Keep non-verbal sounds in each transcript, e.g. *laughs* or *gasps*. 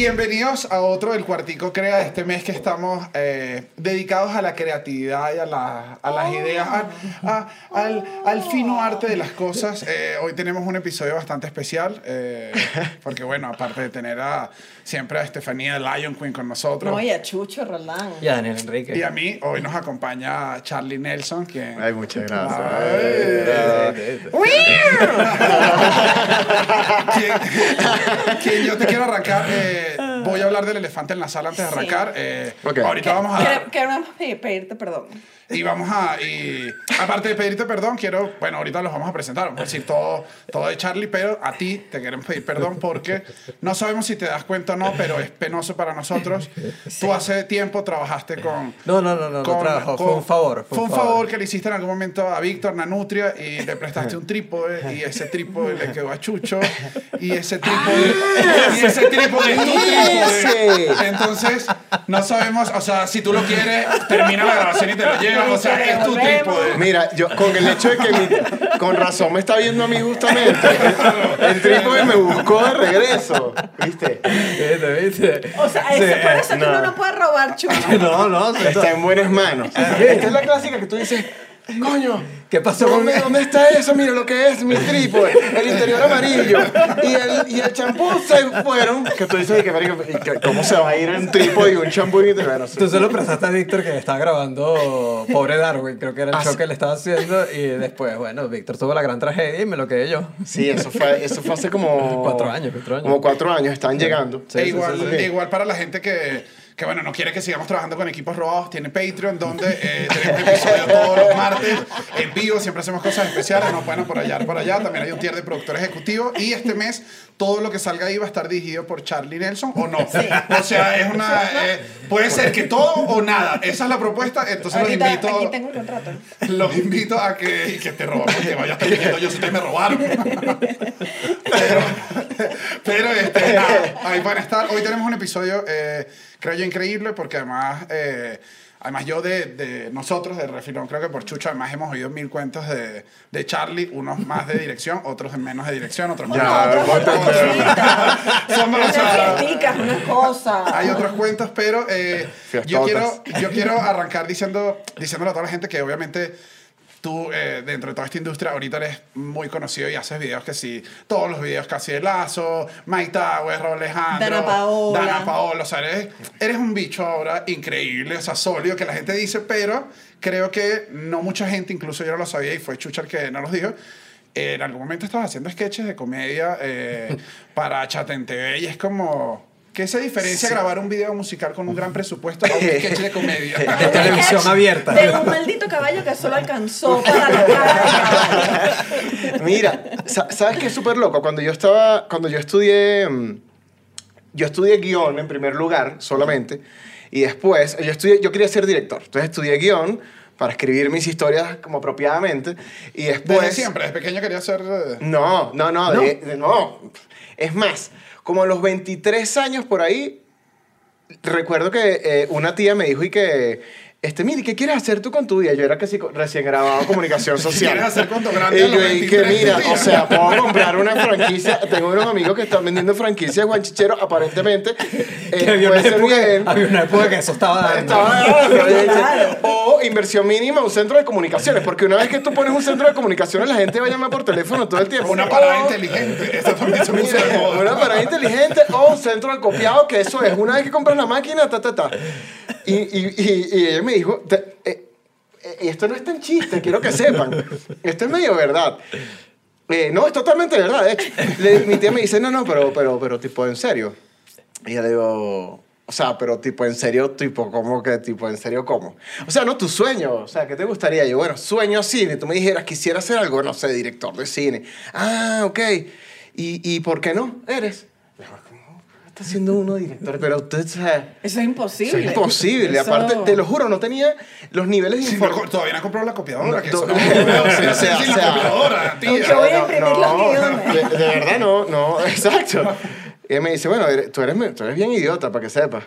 Bienvenidos a otro del Cuartico Crea, este mes que estamos eh, dedicados a la creatividad y a, la- a las ideas, a- a- al, al fino arte de las cosas. Eh, hoy tenemos un episodio bastante especial, eh, porque bueno, aparte de tener a, siempre a Estefanía Lion Queen con nosotros, No, y a Chucho Roland. Y a Daniel Enrique. y a mí, hoy nos acompaña Charlie Nelson, quien... Ay, muchas gracias. Ay. *laughs* quien, quien yo te quiero arrancar, eh, voy a hablar del elefante en la sala antes de Sí. arrancar. eh, Ok. Ahorita vamos a... Quere- Queremos pe- pedirte perdón. Y vamos a, y aparte de pedirte perdón, quiero, bueno, ahorita los vamos a presentar, vamos a decir todo, todo de Charlie, pero a ti te queremos pedir perdón porque no sabemos si te das cuenta o no, pero es penoso para nosotros. Tú hace tiempo trabajaste con... No, no, no, no, no trabajó, fue un favor. Fue un favor que le hiciste en algún momento a Víctor Nanutria y le prestaste un trípode y ese trípode le quedó a Chucho y ese trípode, y ese trípode es tu trípode. Entonces, no sabemos, o sea, si tú lo quieres, termina la grabación y te lo llevas, o sea, es tu trípode. Mira, yo con el hecho de que mi- con razón me está viendo a mí justamente. El trípode me buscó de regreso. ¿Viste? ¿Viste, viste? O sea, eso, por eso que no. uno no puede robar Chucho. *laughs* No, no, Está en buenas manos. Esta es la clásica que tú dices, coño. ¿Qué pasó con ¿Dónde, ¿Dónde está eso? Mira lo que es mi trípode, el interior amarillo y el, y el champú se fueron. Que tú dices, que, marico, ¿y que- ¿cómo se va a ir un trípode y un champú? Y bueno, Tú se lo prestaste a Víctor que estaba grabando Pobre Darwin, creo que era el Ah, show sí. que le estaba haciendo. Y después, bueno, Víctor tuvo la gran tragedia y me lo quedé yo. Sí, eso fue, eso fue hace como... *laughs* Cuatro años, cuatro años. Como cuatro años, estaban llegando. Sí, E sí, igual, sí, sí. igual para la gente que, que, bueno, no quiere que sigamos trabajando con equipos robados, tiene Patreon, donde eh, tenemos episodios todos los martes en vivo, siempre hacemos cosas especiales, nos pueden apoyar por allá, también hay un tier de productor ejecutivo, y este mes todo lo que salga ahí va a estar dirigido por Charlie Nelson, o no. *laughs* O sea, es una... eh, puede ser que todo o nada, esa es la propuesta, entonces los invito... aquí tengo un contrato. *laughs* Los invito a que, y que te roban, porque vaya a estar diciendo yo si ustedes me robaron. *laughs* pero, pero este, nada, ahí van a estar. Hoy tenemos un episodio, eh, creo yo, increíble, porque además, eh, además yo de, de nosotros, de Refilón, creo que por Chucho, además hemos oído mil cuentos de, de Charlie, unos más de dirección, otros de menos de dirección, otros más Ya, unas cosas. hay otros cuentos, pero eh, yo, quiero, yo quiero arrancar diciendo, diciéndole a toda la gente que obviamente tú, eh, dentro de toda esta industria, ahorita eres muy conocido y haces videos que sí, todos los videos casi de Lazo, Mike Towers, Raúl Alejandro, Dana Paola. Dana Paola, o sea, eres, eres un bicho ahora increíble, o sea, sólido, que la gente dice, pero creo que no mucha gente, incluso yo no lo sabía y fue Chucha el que no los dijo, en algún momento estabas haciendo sketches de comedia eh, *laughs* para Chat en TV y es como... ¿Qué se diferencia grabar un video musical con un gran presupuesto a un *laughs* sketch de comedia? *laughs* De televisión abierta. De un maldito caballo que solo alcanzó *laughs* para la cara. Mira, sa- ¿sabes qué es súper loco? Cuando yo estaba, cuando yo estudié, mm, yo estudié guion en primer lugar solamente, y después, yo, estudié, yo quería ser director, entonces estudié guion para escribir mis historias como apropiadamente, y después... Desde siempre, desde pequeño quería ser... eh, No, no, no, ¿No? de- de- no. Es más, como a los 23 años por ahí, recuerdo que eh, una tía me dijo y que, este, mire, ¿qué quieres hacer tú con tu vida? Yo era casi recién graduado en comunicación *laughs* social. quieres hacer con tu grande Y yo y que 23, mira, o sea, puedo comprar una franquicia. Tengo unos amigos que están vendiendo franquicias de guanchichero, aparentemente. *laughs* eh, Que había, una puede ser época, bien. había una época que eso estaba dando. Estaba dando. O inversión mínima, un centro de comunicaciones. Porque una vez que tú pones un centro de comunicaciones, la gente va a llamar por teléfono todo el tiempo. Una parada O- inteligente. Esto también Mira, moda. una parada inteligente o un centro de copiado, que eso es. Una vez que compras la máquina, ta, ta, ta. Y, y, y, y ella me dijo, eh, eh, esto no es tan chiste, quiero que sepan. Esto es medio verdad. Eh, no, es totalmente verdad, de hecho. Le- mi tía me dice, no, no, pero, pero, pero, tipo, en serio. Y yo le digo, o sea, pero tipo, en serio, tipo, ¿cómo que, tipo, en serio, cómo? O sea, no, tu sueño, o sea, ¿qué te gustaría? Yo, bueno, sueño cine. Tú me dijeras, quisiera hacer algo, no sé, director de cine. Ah, ok. ¿Y, y por qué no? Eres. ¿Cómo está siendo uno director? Pero usted, o sea, Eso es imposible. es imposible. Eso- Aparte, te lo juro, no tenía los niveles de Sí, no, información. todavía no he comprado la copiadora. No, que to- eso no, *laughs* o sea, o sea, o sin la sea, copiadora, tía. Yo voy a imprimir los guiones. de, de verdad no, no, *laughs* exacto. Y ella me dice, bueno, eres- tú eres, tú eres bien idiota, para que sepas.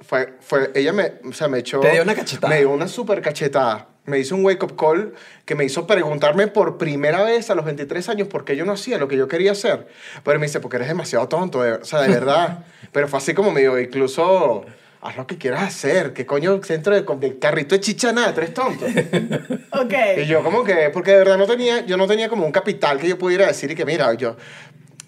Fue, fue, ella me, o sea, me echó... Te dio una cachetada. Me dio una súper cachetada. Me hizo un wake-up call que me hizo preguntarme por primera vez a los 23 años por qué yo no hacía lo que yo quería hacer. Pero me dice, porque eres demasiado tonto, de- o sea, de verdad. *laughs* Pero fue así como me dijo, incluso haz lo que quieras hacer. ¿Qué coño centro de, de carrito de chicha nada? Tú eres tonto. *laughs* Ok. Y yo como que, porque de verdad no tenía, yo no tenía como un capital que yo pudiera decir y que mira, yo,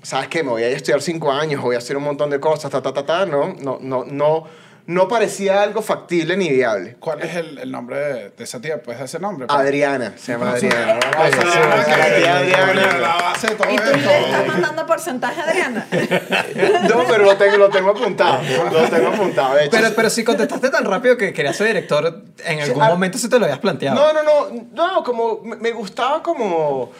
¿sabes qué? Me voy a estudiar cinco años, voy a hacer un montón de cosas, ta, ta, ta, ta, no, no, no, no, no parecía algo factible ni viable. ¿Cuál es el, el nombre de, de esa tía? ¿Puedes ese nombre? Adriana, se llama Adriana. Adriana, la base de todo ¿Y tú le estás mandando porcentaje a Adriana? *laughs* No, pero lo tengo, lo tengo apuntado, lo tengo apuntado, de hecho. Pero, pero si contestaste tan rápido que querías ser director, en algún ah, momento se te lo habías planteado. No, no, no, no, como me me gustaba como...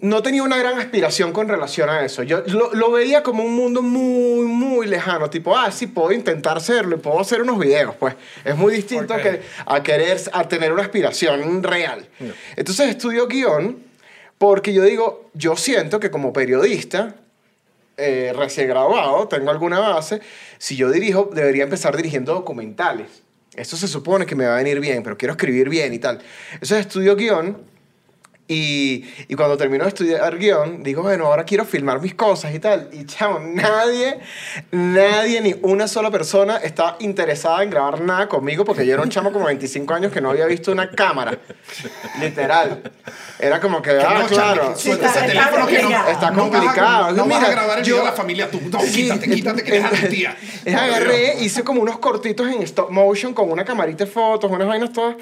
No tenía una gran aspiración con relación a eso. Yo lo, lo veía como un mundo muy, muy lejano. Tipo, ah, sí, puedo intentar hacerlo y puedo hacer unos videos. Pues es muy distinto Ok. a, que, a querer, a tener una aspiración real. Entonces estudio guion porque yo digo, yo siento que como periodista, eh, recién graduado, tengo alguna base, si yo dirijo, debería empezar dirigiendo documentales. Eso se supone que me va a venir bien, pero quiero escribir bien y tal. Entonces estudio guion y, y cuando termino de estudiar guion, digo, bueno, ahora quiero filmar mis cosas y tal. Y chamo, nadie, nadie, ni una sola persona está interesada en grabar nada conmigo porque yo era un chamo como 25 años que no había visto una cámara. Literal. Era como que, ah, no, claro. Suelta Está- ese teléfono que no, complicado. Está no vas a- complicado. No, vas Mira, a grabar el yo- video de la familia tú. No, Sí, quítate, quítate, que eres *laughs* tu tía. Agarré, hice como unos cortitos en stop motion con una camarita de fotos, unas vainas todas.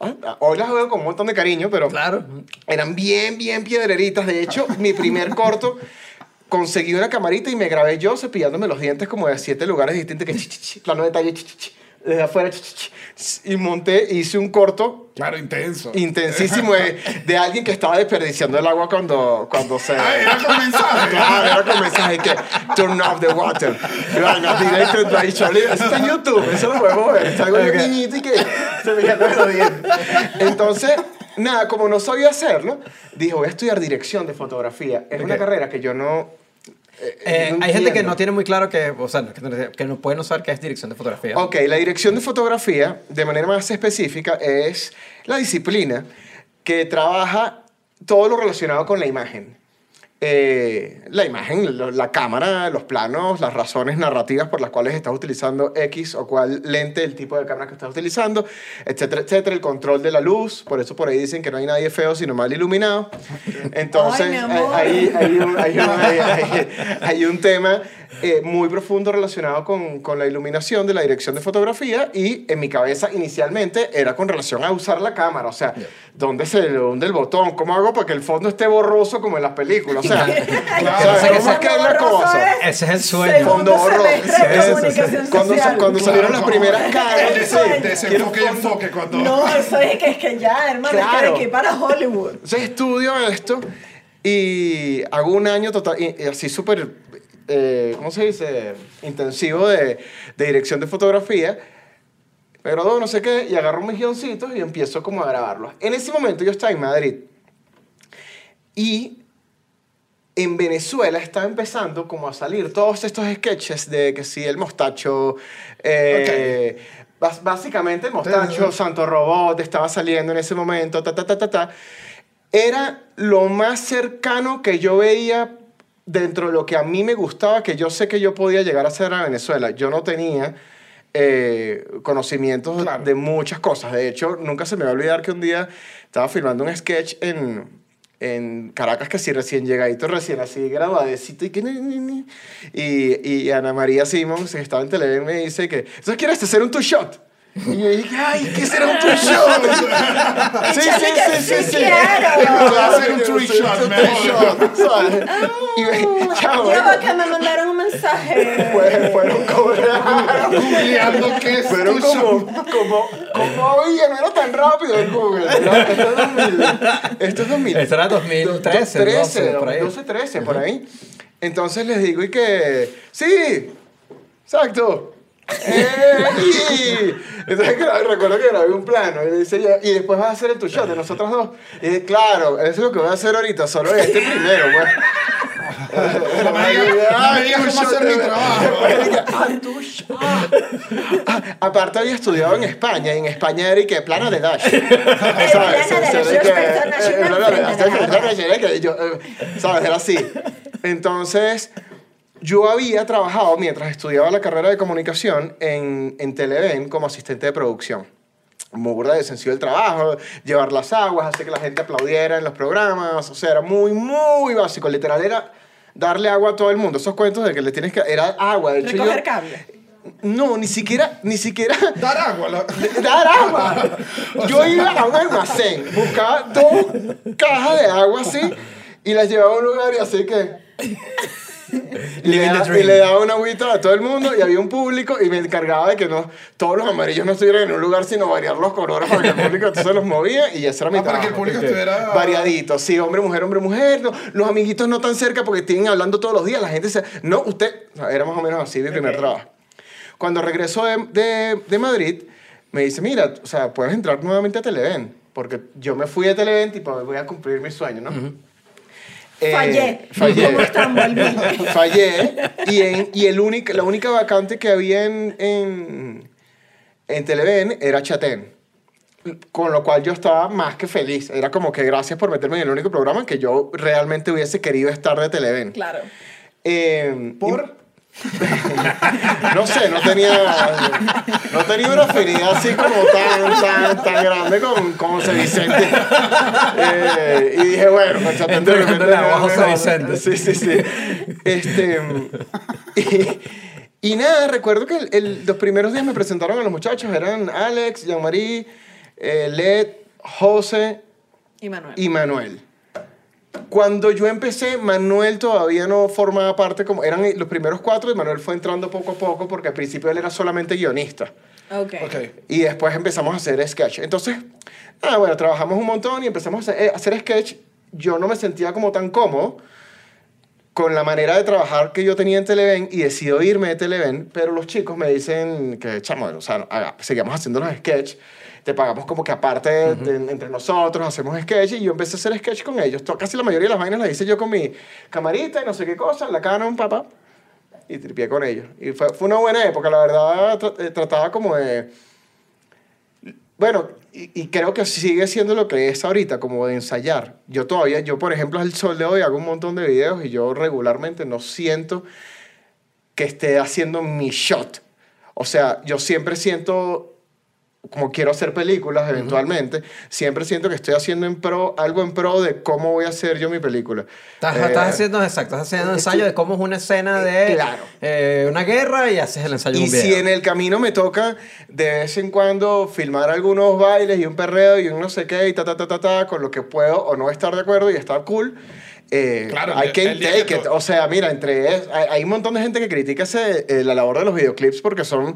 Ah, Hoy las veo con un montón de cariño, pero Claro. eran bien, bien piedreritas. De hecho, mi primer corto conseguí una camarita y me grabé yo cepillándome los dientes como de siete lugares distintos, que plano detalle, chi, desde afuera, y monté, hice un corto Claro, intenso. intensísimo de, de alguien que estaba desperdiciando el agua cuando, cuando se... Ah, era con mensaje. Claro, era con mensaje que turn off the water. Y directo, ahí, Charlie, Eso está en YouTube, eso lo podemos ver. Está algo de un Ok. niñito y que *laughs* se me quedó los dientes. Entonces, nada, como no sabía hacerlo, dije, voy a estudiar dirección de fotografía. Es una Ok. carrera que yo no... eh, Eh, no hay gente que no tiene muy claro que, o sea, que no pueden usar qué es dirección de fotografía. Ok, la dirección de fotografía, de manera más específica, es la disciplina que trabaja todo lo relacionado con la imagen. Eh, la imagen, lo- la cámara, los planos, las razones narrativas por las cuales estás utilizando X o cuál lente, el tipo de cámara que estás utilizando, etcétera, etcétera, el control de la luz, por eso por ahí dicen que no hay nadie feo sino mal iluminado. *laughs* Entonces, Ay, hay, hay un, hay un- hay- hay- hay un tema eh, muy profundo relacionado con, con la iluminación de la dirección de fotografía y en mi cabeza inicialmente era con relación a usar la cámara, o sea, ¿dónde se le hunde el botón? ¿Cómo hago para que el fondo esté borroso como en las películas? Sea, *laughs* Claro. ¿sabes ¿cómo es que es la cosa? Ese es el sueño. Fondo Cuando, cuando salieron las primeras caras, desenfoque y enfoque cuando... No, eso es que es que ya, hermano, es Claro. que de aquí para Hollywood. Entonces estudio esto y hago un año total, y- y así súper, eh, ¿cómo se dice? Intensivo de, de dirección de fotografía. Me graduó no sé qué y agarro mis guioncitos y empiezo como a grabarlos. En ese momento yo estaba en Madrid y en Venezuela estaba empezando como a salir todos estos sketches de que sí, el mostacho, eh, bas- básicamente el mostacho, Santo Robot estaba saliendo en ese momento, ta, ta, ta, ta, ta. Era lo más cercano que yo veía dentro de lo que a mí me gustaba, que yo sé que yo podía llegar a hacer a Venezuela. Yo no tenía eh, conocimientos Claro. de muchas cosas. De hecho, nunca se me va a olvidar que un día estaba filmando un sketch en, en Caracas, que sí, recién llegadito, recién así, graduadecito, y que... ni, ni, ni. Y, y Ana María Simons, que estaba en Televen, me dice que, ¿eso quieres hacer un two-shot? Y yo dije, ay, ¿qué será un two-shot? *laughs* sí, sí, sí, sí, sí. quiero. *laughs* Voy a hacer un three shot, mejor. *laughs* Y me- chavo, Ya va que me mandaron un mensaje. fue- fueron como... Googleando qué es Fueron como, show. como, como, oye, no era tan rápido el Google. Esto es 2000. Esto es 2000. Esto era 2013, 13, 12, por ahí. 12, 13, por ahí. Entonces les digo y que, sí, exacto. Eh, *laughs* y- entonces recuerdo que grabé un plano y, dice ella, y después vas a hacer el tu shot de nosotros dos. Y dije, claro, eso es lo que voy a hacer ahorita, solo este primero, pues. *laughs* No me digas cómo hacer mi trabajo. *laughs* Aparte había estudiado en España y en España era y que plana de Dash. ¿Sabes? Era así. Entonces, yo había trabajado mientras estudiaba la carrera de comunicación en, en Televen como asistente de producción. Muy burda de sencillo el trabajo, llevar las aguas, hacer que la gente aplaudiera en los programas, o sea, era muy, muy básico. Literal era darle agua a todo el mundo. Esos cuentos de que le tienes que... Era agua, de hecho yo... Recoger cable. No, ni siquiera, ni siquiera Dar agua. la- *laughs* dar agua. *laughs* Yo iba a un almacén, buscaba dos cajas de agua así y las llevaba a un lugar y así que... *laughs* Y le, Living the da- dream. y le daba una agüita a todo el mundo y había un público y me encargaba de que no, todos los amarillos no estuvieran en un lugar sino variar los colores para que el público *laughs* entonces los movía y ese era mi Ah, para que el trabajo. público estuviera... Variadito, sí, hombre, mujer, hombre, mujer. no, los amiguitos no tan cerca porque tienen hablando todos los días. La gente se. No, usted. Era más o menos así mi primer trabajo. Cuando regreso de, de, de Madrid, me dice: Mira, o sea, puedes entrar nuevamente a Televen. Porque yo me fui de Televen y pues voy a cumplir mi sueño, ¿no? Eh, Fallé. Fallé. *laughs* Fallé. Y, en, y el único, la única vacante que había en, en, en Televen era Chatén. Con lo cual yo estaba más que feliz. Era como que gracias por meterme en el único programa en que yo realmente hubiese querido estar de Televen. Claro. Eh, ¿Por? *laughs* no sé, no tenía, no tenía una afinidad así como tan, tan, tan grande con, con José Vicente. Eh, y dije, bueno, Entregándole de repente agua a me- José me- Vicente. Sí, sí, sí. Este, y, y nada, recuerdo que el- el- los primeros días me presentaron a los muchachos. Eran Alex, Jean-Marie, eh, Led, José Y Manuel. y Manuel. Cuando yo empecé, Manuel todavía no formaba parte, como eran los primeros cuatro, y Manuel fue entrando poco a poco porque al principio él era solamente guionista. Ok. Ok. Y después empezamos a hacer sketch. Entonces, ah, bueno, trabajamos un montón y empezamos a hacer, eh, hacer sketch. Yo no me sentía como tan cómodo con la manera de trabajar que yo tenía en Televen y decido irme de Televen, pero los chicos me dicen que, chamo, o sea, haga- seguimos haciendo los sketch, te pagamos como que aparte de- entre nosotros, hacemos sketch y yo empecé a hacer sketch con ellos. To- Casi la mayoría de las vainas las hice yo con mi camarita y no sé qué cosa, la Canon, papá, y tripié con ellos. Y fue, fue una buena época, la verdad, tra- eh, trataba como de... Bueno, y, y creo que sigue siendo lo que es ahorita, como de ensayar. Yo todavía, yo por ejemplo, al sol de hoy hago un montón de videos y yo regularmente no siento que esté haciendo mi shot. O sea, yo siempre siento, como quiero hacer películas eventualmente, siempre siento que estoy haciendo en pro, algo en pro de cómo voy a hacer yo mi película. Estás, Eh, estás haciendo, exacto, estás haciendo un ensayo de cómo es una escena de Claro. eh, una guerra y haces el ensayo de Y un video. si en el camino me toca de vez en cuando filmar algunos bailes y un perreo y un no sé qué y ta, ta, ta, ta, ta, con lo que puedo o no estar de acuerdo y estar cool, eh, Claro, I el- can el día take que it. O sea, mira, entre es- hay, hay un montón de gente que critica ese, eh, la labor de los videoclips porque son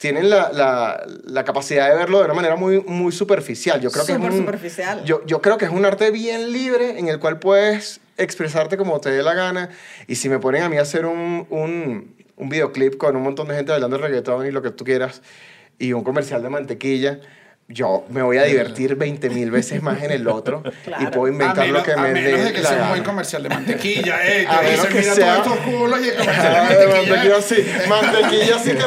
tienen la, la, la capacidad de verlo de una manera muy, muy superficial. Yo creo que es un- superficial. Yo, yo creo que es un arte bien libre en el cual puedes expresarte como te dé la gana. Y si me ponen a mí a hacer un, un, un videoclip con un montón de gente bailando reggaetón y lo que tú quieras, y un comercial de mantequilla, yo me voy a divertir 20 mil veces más en el otro y *laughs* Claro. puedo A inventar menos, lo que a me menos dé de que sea gana. muy comercial de mantequilla, *laughs* eh. A Que menos que mira sea- todos estos culos y el comercial de Ah, mantequilla. mantequilla eh. sí, mantequilla sí que no,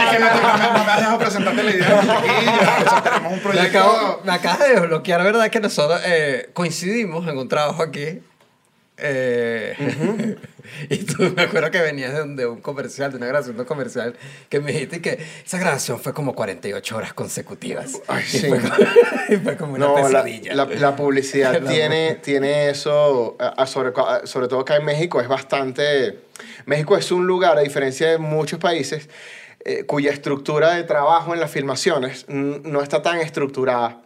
es que no, me- has dejado presentarte la idea de mantequilla. O sea, tenemos un proyecto. me acabas de desbloquear, ¿verdad? Que nosotros eh, coincidimos en un trabajo aquí. Eh, *laughs* y tú me acuerdo que venías de un, de un comercial, de una grabación de un comercial, que me dijiste que esa grabación fue como 48 horas consecutivas. Ay, y, sí. fue como, *laughs* y fue como una No, la, pesadilla. la, la publicidad *laughs* tiene, tiene eso, a- a sobre, a- sobre todo acá en México, es bastante... México es un lugar, a diferencia de muchos países, eh, cuya estructura de trabajo en las filmaciones no está tan estructurada.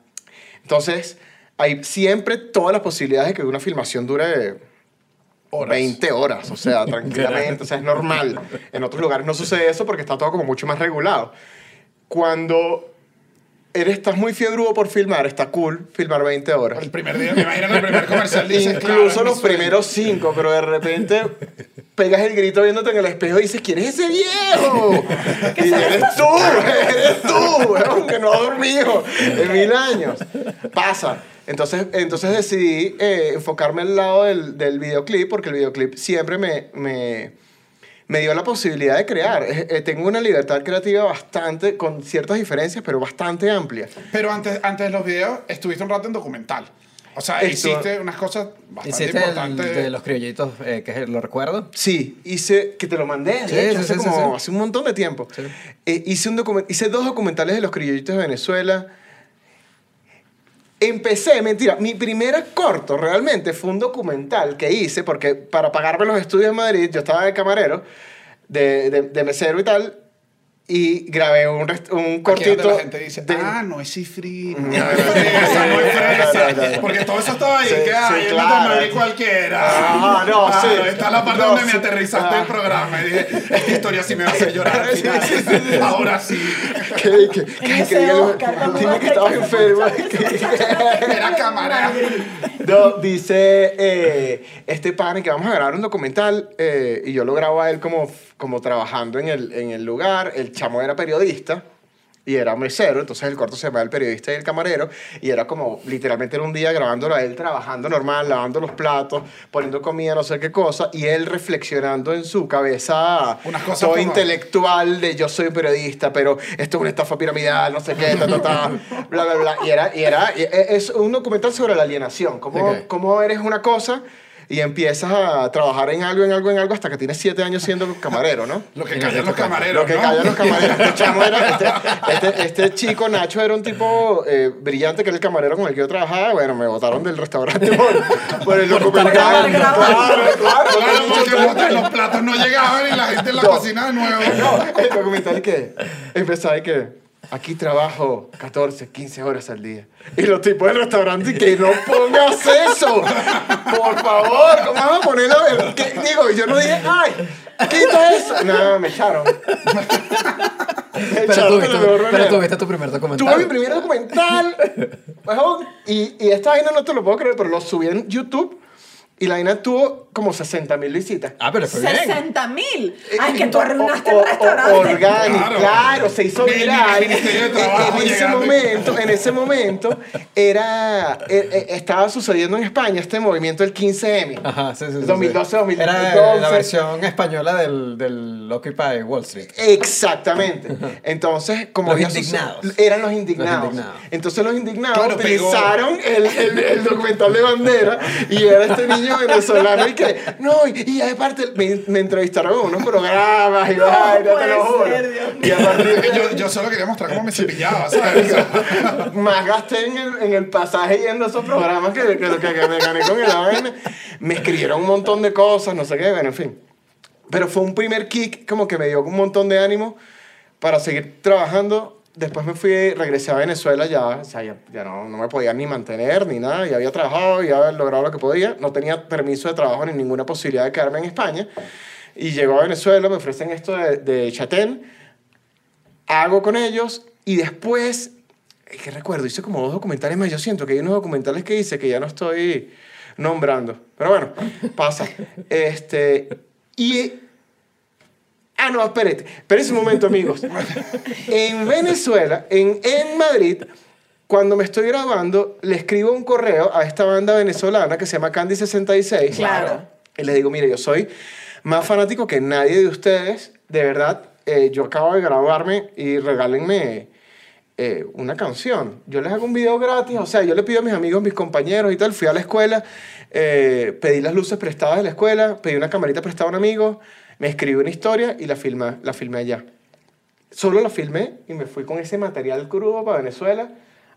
Entonces, hay siempre todas las posibilidades de que una filmación dure Horas. 20 horas, o sea, *laughs* tranquilamente, o sea, es normal. En otros lugares no sucede eso porque está todo como mucho más regulado. Cuando eres, estás muy fiebrudo por filmar, está cool filmar 20 horas. El primer día, me imagino el primer comercial. dices, Incluso los primeros cinco, pero de repente pegas el grito viéndote en el espejo y dices, ¿quién es ese viejo? *laughs* y eres tú, eres tú, weón, que no ha dormido en mil años. Pasa. Entonces, entonces decidí eh, enfocarme al lado del, del videoclip, porque el videoclip siempre me, me, me dio la posibilidad de crear. Eh, tengo una libertad creativa bastante, con ciertas diferencias, pero bastante amplia. Pero antes, antes de los videos, estuviste un rato en documental. O sea, Esto- hiciste unas cosas bastante Hiciste el importantes. de los criollitos, eh, que es- lo recuerdo. Sí, hice, que te lo mandé, de Sí, hecho, sí, hace, sí, como, sí. hace un montón de tiempo. Sí. Eh, hice, un hice dos documentales de los criollitos de Venezuela. Empecé, mentira, mi primer corto realmente fue un documental que hice, porque para pagarme los estudios en Madrid, yo estaba de camarero, de, de, de mesero y tal, y grabé un, un Aquí donde cortito. la gente dice, de- ah, no es cifrino, *laughs* No, no es fresa, no no, no. Porque todo eso estaba ahí, Sí, que sí, claro. Cualquiera. Ah, no, sí. Está la parte No, donde sí. me aterrizaste Ah. el programa y dije, esta historia sí me va a hacer *laughs* llorar al Sí, final. sí, sí, sí. Ahora sí. que, que, que, ese que diga, Oscar, cuando dime que estabas enfermo. Era cámara. No, dice eh, este pan que vamos a grabar un documental eh, y yo lo grabo a él como, como trabajando en el, en el lugar. El chamo era periodista y era mesero, entonces el corto se llama El periodista y el camarero y era como literalmente era un día grabándolo a él trabajando normal, lavando los platos, poniendo comida, no sé qué cosa y él reflexionando en su cabeza Unas cosas todo como- intelectual de yo soy periodista, pero esto es una estafa piramidal, no sé qué, ta, ta, ta, *laughs* bla, bla, bla. Y era, y era, y es un documental sobre la alienación, cómo, Ok. cómo eres una cosa y empiezas a trabajar en algo, en algo, en algo hasta que tienes siete años siendo camarero, ¿no? Lo que callan los camareros, Lo que ¿no? callan los camareros. *laughs* Este, chamo era- este, este- este chico, Nacho, era un tipo eh, brillante que era el camarero con el que yo trabajaba. Bueno, me botaron del restaurante por, por el documental. Claro, claro. Claro, porque los platos no llegaban y la gente en la No. cocina de nuevo. no, el documental que empezaba y que aquí trabajo 14, 15 horas al día. Y los tipos del restaurante que no pongas eso. Por favor, ¿cómo vas a ponerlo? Digo, yo no dije, ay, quita eso. No, me echaron. Me Pero echaron tuviste, pero tuviste tu primer documental. Tuve mi primer documental. y, y esta vaina no te lo puedo creer, pero lo subí en YouTube y la vaina tuvo como 60 mil visitas. Ah, pero fue bien. 60 mil. Ay, que tú arruinaste O- o- el restaurante. Orgánico, Claro. claro. se hizo viral. Ministerio de En- Trabajo en ese llegando. momento, en ese momento, era, eh, eh, estaba sucediendo en España este movimiento del 15M. Ajá, sí, sí, sí, sí. 2012, 2012. Era la versión española del, del Occupy Wall Street. Exactamente. Entonces, como Los había indignados. sucedido- Eran los indignados. Los indignados. Entonces los indignados Claro, pegó. utilizaron el, el, el documental de bandera y era este niño *laughs* venezolano y que, no, y, y aparte me, me entrevistaron en unos programas y No vaina, te lo juro. ser, Dios Y a partir de Yo, yo solo quería mostrar cómo me cepillaba, ¿sabes? *laughs* más gasté en el, en el pasaje yendo a esos programas que, que, que, que me gané con el vaina. Me escribieron un montón de cosas, no sé qué, bueno, en fin. Pero fue un primer kick como que me dio un montón de ánimo para seguir trabajando. Después me fui, regresé a Venezuela ya, o sea, ya, ya no, no me podía ni mantener ni nada, ya había trabajado, ya había logrado lo que podía, no tenía permiso de trabajo ni ninguna posibilidad de quedarme en España. Y llegó a Venezuela, me ofrecen esto de, de Chatén, hago con ellos y después, es que recuerdo, hice como dos documentales más, yo siento que hay unos documentales que hice que ya no estoy nombrando, pero bueno, pasa. *laughs* Este, y... Ah, no, espérate, espérense un momento, amigos. En Venezuela, en, en Madrid, cuando me estoy grabando, le escribo un correo a esta banda venezolana que se llama Candy66. Claro. Y les digo, mire, yo soy más fanático que nadie de ustedes, de verdad. eh, yo acabo de grabarme y regálenme eh, una canción. Yo les hago un video gratis, o sea, yo le pido a mis amigos, mis compañeros y tal. Fui a la escuela, eh, pedí las luces prestadas de la escuela, pedí una camarita prestada a un amigo, me escribí una historia y la filmé, la filmé allá. Solo la filmé y me fui con ese material crudo para Venezuela.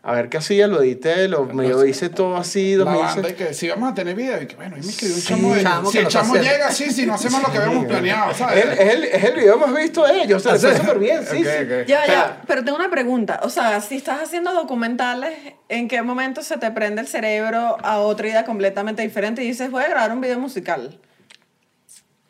A ver qué hacía, lo edité, lo medio hice todo así. La 2006. banda y que si vamos a tener video y que bueno, ahí me escribió un Sí, chamo de... chamo si que el está chamo llega, sí, si no hacemos lo que habíamos planeado, Es ¿sabes? el, es, el, es el video más visto de ellos, o sea, ¿Ah, le fue sí? súper bien, sí, Ok, sí. Ya, ya, pero tengo una pregunta. O sea, si estás haciendo documentales, ¿en qué momento se te prende el cerebro a otra idea completamente diferente y dices, voy a grabar un video musical?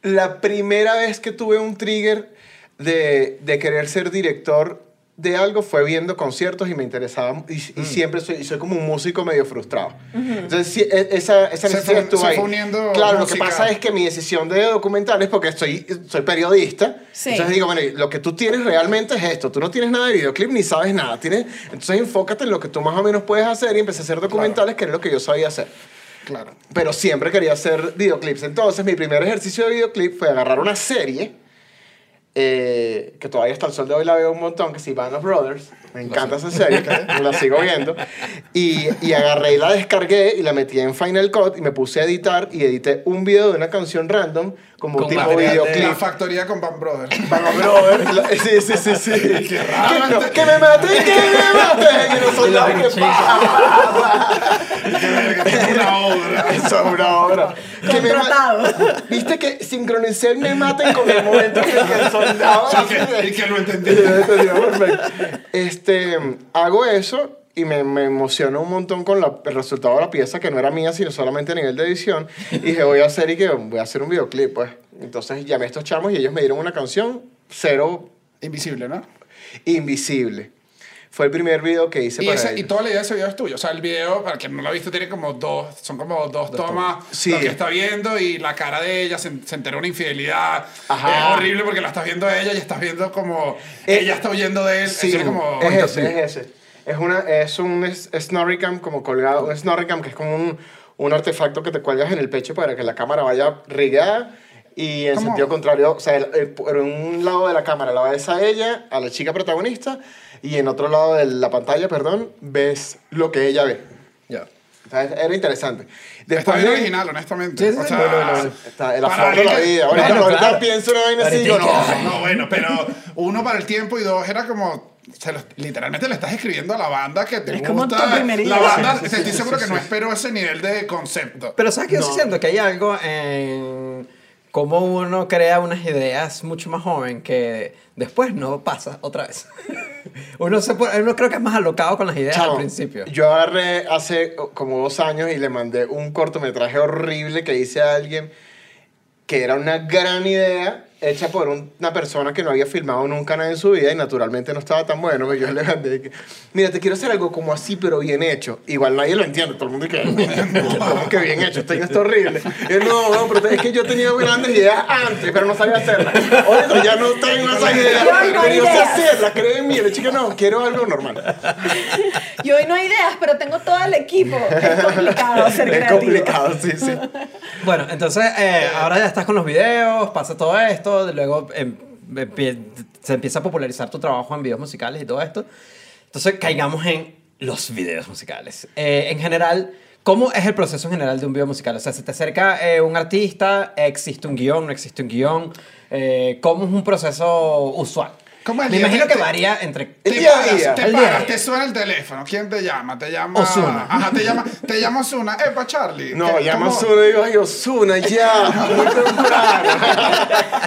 La primera vez que tuve un trigger de, de querer ser director de algo fue viendo conciertos y me interesaba y, y Mm. siempre soy, soy como un músico medio frustrado. Entonces, sí, e- esa, esa Se necesidad fue- estuvo se ahí. fue uniendo claro, lo que pasa es que mi decisión de documental es porque soy, soy periodista. Sí. Entonces digo, bueno, lo que tú tienes realmente es esto. Tú no tienes nada de videoclip ni sabes nada. Tienes, entonces enfócate en lo que tú más o menos puedes hacer y empecé a hacer documentales, que es lo que yo sabía hacer. Claro. Pero siempre quería hacer videoclips. Entonces, mi primer ejercicio de videoclip fue agarrar una serie, eh, que todavía hasta el sol de hoy la veo un montón, que llama Band of Brothers. Me encanta esa serie, la sigo viendo. Y, y agarré y la descargué y la metí en Final Cut y me puse a editar y edité un video de una canción random como Con tipo videoclip. La factoría con Band Brothers. Band of Brothers. la- Sí, sí, sí, sí. Qué Que, raro. no, que me maten, que me maten. Y nosotros, ¿qué bichitos. pasa? Una obra. *laughs* Es una obra. Que me. Viste que sincronicé el me maten con el momento en que el soldado. *laughs* Sí, que- que lo entendí. *laughs* Este, hago eso y me, me emocionó un montón con la- el resultado de la pieza, que no era mía, sino solamente a nivel de edición. Y dije, voy a hacer y que voy a hacer un videoclip, pues. Entonces llamé a estos chamos y ellos me dieron una canción, cero Invisible, ¿no? invisible. Fue el primer video que hice Y, para ese, y ellos. toda la idea de ese video es tuyo. O sea, el video, para quien no lo ha visto, tiene como dos, son como dos, tomas. Sí. Lo que está viendo y la cara de ella se, se enteró una infidelidad. Ajá. Es horrible porque la estás viendo a ella y estás viendo como Eh, ella está huyendo de él. Sí, es como... es ese, es ese. Es, una, es un es- Snorricam como colgado, un Snorricam que es como un, un artefacto que te cuelgas en el pecho para que la cámara vaya rigada y en ¿Cómo? sentido contrario, o sea, el- el- por un lado de la cámara la ves a ella, a la chica protagonista, y en otro lado de la pantalla, perdón, ves lo que ella ve. Ya. O sea, era interesante. Está Después bien de- original, honestamente. Sí, sí, o sea, bueno, bueno, bueno. Está, para foto de la vida. Ahorita, Bueno, ahorita claro. pienso una vaina así, no. No, bueno, pero uno para el tiempo y dos era como. se literalmente le estás escribiendo a la banda que te Es como gusta. tu primer la banda, Sí, sí, estoy sí, seguro sí, que sí. no esperó ese nivel de concepto. Pero sabes que yo No. siento que hay algo en cómo uno crea unas ideas mucho más joven que después no pasa otra vez. *laughs* uno, se pone- uno creo que es más alocado con las ideas al principio. Yo agarré hace como dos años y le mandé un cortometraje horrible que hice a alguien que era una gran idea hecha por un- una persona que no había filmado nunca nada en su vida y naturalmente no estaba tan bueno. Yo le mandé que, mira, te quiero hacer algo como así, pero bien hecho. Igual nadie lo entiende, todo el mundo dice, ¿cómo que bien hecho? Esto está horrible. Yo, no, no, pero es que yo tenía grandes ideas antes, pero no sabía hacerlas. Ya no tengo esas ideas, Yo no hay pero yo sé hacerlas, mí. La chica, no, quiero algo normal. Y hoy no hay ideas, pero tengo todo el equipo. Es complicado ser Es creativo. complicado, sí, sí. Bueno, entonces eh, ahora ya estás con los videos, pasa todo esto, luego em, se empieza a popularizar tu trabajo en videos musicales y todo esto. Entonces caigamos en los videos musicales. Eh, en general, ¿cómo es el proceso en general de un video musical? O sea, se te acerca eh, un artista, existe un guion, no existe un guion. Eh, ¿Cómo es un proceso usual? ¿Cómo es el Me día? imagino que varía entre... El Te día a paras, día. te El paras, día. te suena el teléfono. ¿Quién te llama? Te llama. Ozuna. Ajá, te llama, te llama Osuna. Epa, Charlie. No, ¿Qué- llama a cómo? Osuna y digo, ay, Osuna, ya, muy temprano.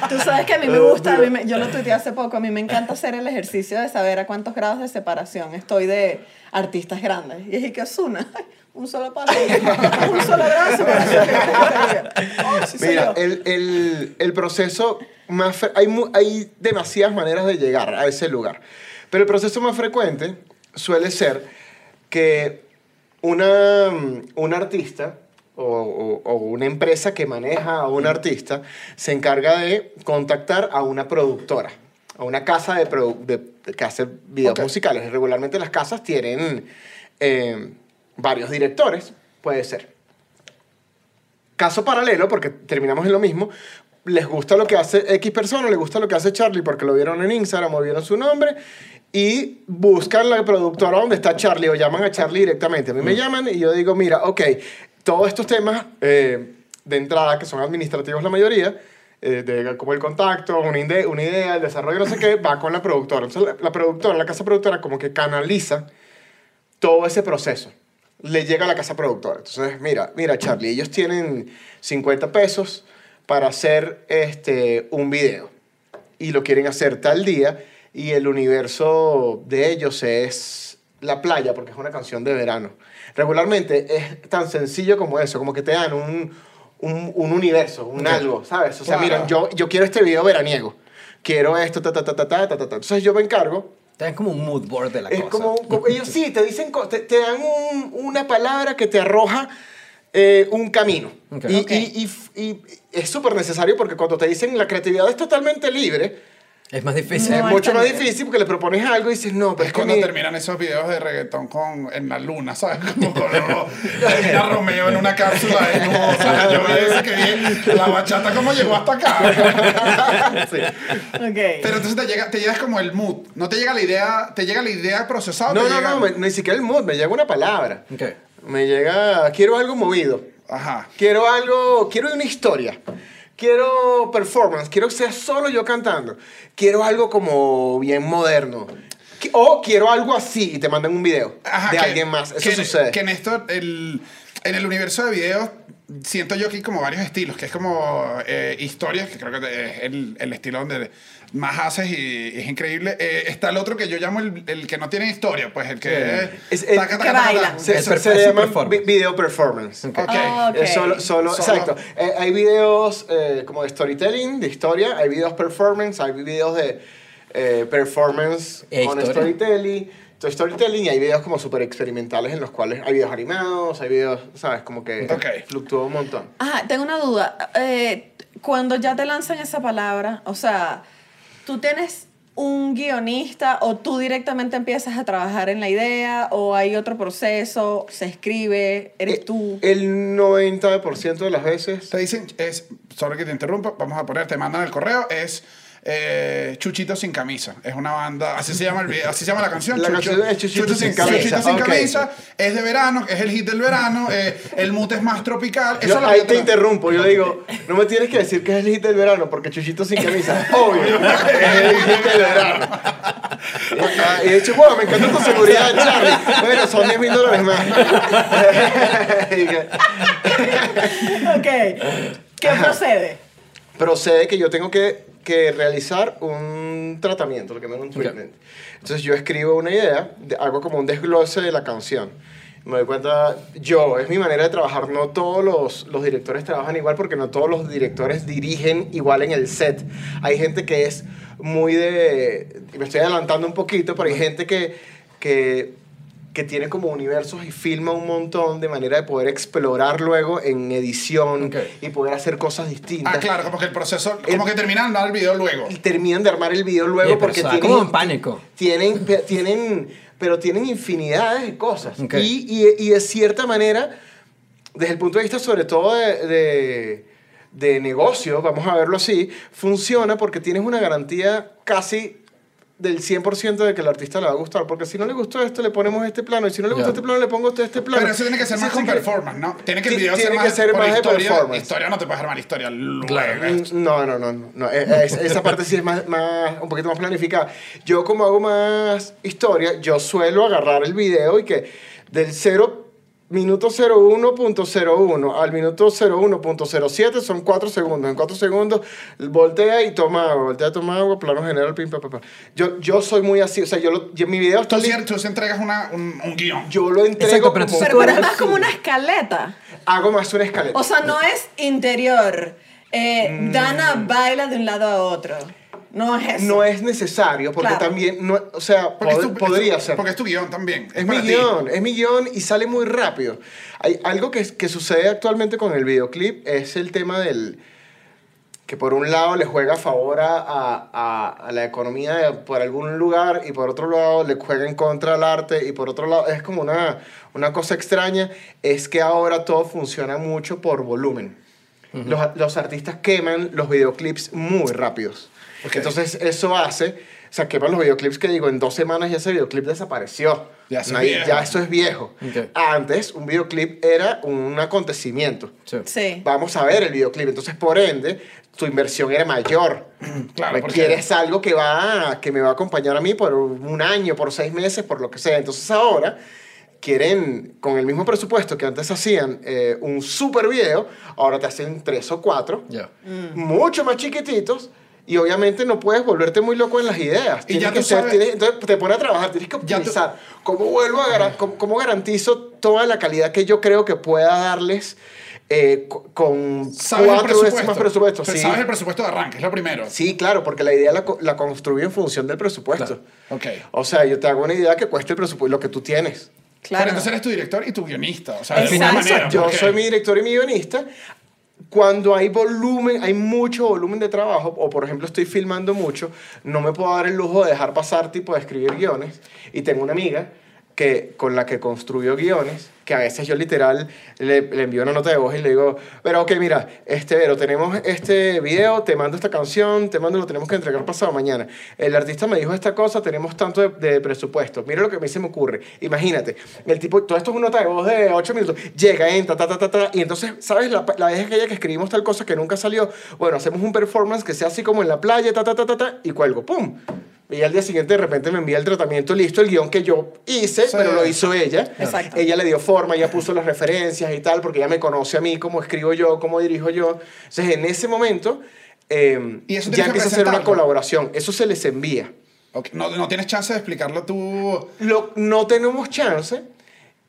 Tú sabes que a mí me gusta, a mí me- yo lo tuiteé hace poco, a mí me encanta hacer el ejercicio de saber a cuántos grados de separación estoy de artistas grandes. Y dije que Osuna, un solo palo, *laughs* un solo. Oh, *laughs* sí soy Mira, el, el, el proceso más... Hay, hay demasiadas maneras de llegar a ese lugar. Pero el proceso más frecuente suele ser que una, un artista o, o- o una empresa que maneja a un artista se encarga de contactar a una productora, a una casa de, produ- de- de- que hace videos musicales. Regularmente las casas tienen eh, varios directores, puede ser. Caso paralelo, porque terminamos en lo mismo, les gusta lo que hace X persona, les gusta lo que hace Charlie porque lo vieron en Instagram o vieron su nombre y buscan la productora donde está Charlie o llaman a Charlie directamente. A mí me llaman y yo digo, mira, ok, todos estos temas eh, de entrada, que son administrativos la mayoría, eh, de, como el contacto, una, ide- una idea, el desarrollo, no sé qué, va con la productora. Entonces la, la productora, la casa productora como que canaliza todo ese proceso le llega a la casa productora. Entonces, mira, mira, Charlie, ellos tienen 50 pesos para hacer este, un video y lo quieren hacer tal día y el universo de ellos es la playa porque es una canción de verano. Regularmente es tan sencillo como eso, como que te dan un, un, un universo, un okay. algo, ¿sabes? O sea, claro. mira, yo, yo quiero este video veraniego, quiero esto, ta, ta, ta, ta, ta, ta, ta. Entonces yo me encargo te dan como un mood board de la Es cosa. como, como- ellos *laughs* sí, te dicen, te, te dan un- una palabra que te arroja eh, un camino. Y, y- y y es súper necesario porque cuando te dicen la creatividad es totalmente libre, Es más difícil. No, es mucho más difícil porque le propones algo y dices, no, pero Es cuando mi- terminan esos videos de reggaetón con, en la luna, ¿sabes? *laughs* Como con termina Romeo en una cápsula de luz. O sea, yo vi ese que vi la bachata, ¿cómo llegó hasta acá? *laughs* Sí. Ok. Pero entonces te llega, te llegas como el mood. No te llega la idea, te llega la idea procesada. No, no, llega- no, me- ni siquiera el mood, me llega una palabra. Me llega, quiero algo movido. Ajá. Quiero algo, quiero una historia. Quiero performance, quiero que sea solo yo cantando. Quiero algo como bien moderno. O quiero algo así y te mandan un video Ajá, de que- alguien más. Eso que, sucede. Que en esto, el, en el universo de videos, siento yo que hay como varios estilos, que es como eh, historias, que creo que es el, el estilo donde más haces y, es increíble. Eh, está el otro que yo llamo el, el que no tiene historia, pues el que... Es- es- taca, taca, que taca, baila. se, El se- se llama performance. vi- video performance. Ok. Ah, ok. Es solo, solo, Solo- exacto. Eh, hay videos eh, como de storytelling, de historia, hay videos performance, hay videos de eh, performance ¿E con storytelling, to- storytelling y hay videos como súper experimentales en los cuales hay videos animados, hay videos, ¿sabes? Como que fluctúa un montón. Ajá, tengo una duda. Eh, cuando ya te lanzan esa palabra, o sea, tú tienes un guionista o tú directamente empiezas a trabajar en la idea o hay otro proceso, se escribe, eres Eh, tú. El 90% de las veces... Te dicen, es, sobre que te interrumpa, vamos a poner, te mandan el correo, es eh, Chuchito sin camisa. Es una banda, así se llama el video, así se llama la canción. La canción es Chuchito sin camisa. Chuchito sin camisa, es de verano, es el hit del verano, eh, el mood es más tropical. Eso Yo ahí te interrumpo, yo le digo, no me tienes que decir que es el hit del verano, porque Chuchito sin camisa, *laughs* obvio, es el hit del verano. Ah, Y de hecho, wow, me encanta tu seguridad, Charlie. Bueno, son 10 mil dólares más. *laughs* Ok. ¿Qué procede? Procede que yo tengo que, que realizar un tratamiento, lo que llaman un treatment. Entonces yo escribo una idea, de- hago como un desglose de la canción. Me doy cuenta, yo, es mi manera de trabajar, no todos los, los directores trabajan igual porque no todos los directores dirigen igual en el set. Hay gente que es muy de, me estoy adelantando un poquito, pero hay gente que, que, que tiene como universos y filma un montón de manera de poder explorar luego en edición y poder hacer cosas distintas Ah, claro, como que el proceso, El- como que terminan de dar el video luego. y terminan de armar el video luego porque tienen, como en pánico. tienen, tienen, pero tienen infinidades de cosas. Y, y de cierta manera, desde el punto de vista sobre todo de, de, de negocio, vamos a verlo así, funciona porque tienes una garantía casi del 100% de que el artista le va a gustar. Porque si no le gustó esto, le ponemos este plano. Y si no le gustó Ya. este plano, le pongo este, este plano. Pero eso tiene que ser más con performance, ¿no? Tiene que el video tiene ser que más, ser por más de historia. performance. Historia no te puedes armar historia. Claro. No, no, no, no. no. Eh, es- esa parte sí es más, más, un poquito más planificada. Yo como hago más historia, yo suelo agarrar el video y que del 0, minuto 01.01 al minuto 01.07 son 4 segundos. En 4 segundos voltea y toma agua, voltea, toma agua, plano general, pim, pa, pa, pa. Yo, yo soy muy así, o sea, yo, lo, yo mi video está Tú, listo. tú entregas una, un, un guion. Yo lo entrego Exacto, pero como Pero, pero es más como una escaleta. Hago más una escaleta. O sea, no es interior. Eh, Mm. Dana baila de un lado a otro. No es eso. no es necesario, porque Claro. también, no, o sea, Porque es pod- tu- podría es tu- ser. Porque es tu guion también. Es mi ti. guion, es mi guion y sale muy rápido. Hay algo que, que sucede actualmente con el videoclip es el tema del que por un lado le juega a favor a, a- a- a la economía de- por algún lugar y por otro lado le juega en contra al arte y por otro lado es como una, una cosa extraña, es que ahora todo funciona mucho por volumen. los, los artistas queman los videoclips muy rápidos. Ok. Entonces eso hace, o sea, queman los videoclips que digo, en dos semanas ya ese videoclip desapareció. Ya eso es Nadie- viejo. ya eso es viejo. Ok. Antes, un videoclip era un acontecimiento. Sí. Sí. Vamos a ver el videoclip. Entonces, por ende, tu inversión era mayor. *clears throat* Claro, porque- Requieres algo que, va, que me va a acompañar a mí por un año, por seis meses, por lo que sea. Entonces, ahora quieren, con el mismo presupuesto que antes hacían eh, un super video, ahora te hacen tres o cuatro, Ya. mucho más chiquititos Y obviamente no puedes volverte muy loco en las ideas. Y Tienes ya que tú ser, sabes- tienes- entonces te pone a trabajar, tienes que tú- optimizar. ¿Cómo vuelvo a cómo, cómo garantizo toda la calidad que yo creo que pueda darles eh, co- con ¿Sabes el cuatro veces presupuesto? más presupuesto? Pero Sí. ¿Sabes el presupuesto de arranque? Es lo primero. Sí, claro, porque la idea la, la construyo en función del presupuesto. Ok. O sea, yo te hago una idea que cueste el presupuesto, lo que tú tienes. Claro. Pero entonces eres tu director y tu guionista. O sea, de alguna manera. Yo soy mi director y mi guionista. Cuando hay volumen, hay mucho volumen de trabajo, o por ejemplo estoy filmando mucho, no me puedo dar el lujo de dejar pasar tipo de escribir guiones. Y tengo una amiga que, con la que construyo guiones, que a veces yo literal le, le envío una nota de voz y le digo, pero ok, mira, este, Vero, tenemos este video, te mando esta canción, te mando, lo tenemos que entregar pasado mañana. El artista me dijo esta cosa, tenemos tanto de, de presupuesto. Mira lo que a mí se me ocurre. Imagínate, el tipo, todo esto es una nota de voz de 8 minutos, llega, entra, ta, ta, ta, ta, y entonces, ¿sabes? La, la vez aquella que escribimos tal cosa que nunca salió, bueno, hacemos un performance que sea así como en la playa, ta, ta, ta, ta, ta, y cuelgo, ¡pum! Y al día siguiente de repente me envía el tratamiento listo, el guion que yo hice, Sí. pero lo hizo ella. Exacto. Ella le dio forma, ella puso las referencias y tal, porque ella me conoce a mí, cómo escribo yo, cómo dirijo yo. Entonces, en ese momento, eh, Y eso ya empieza a ser una colaboración. Eso se les envía. Ok, No, no tienes chance de explicarlo tú. Lo, no tenemos chance,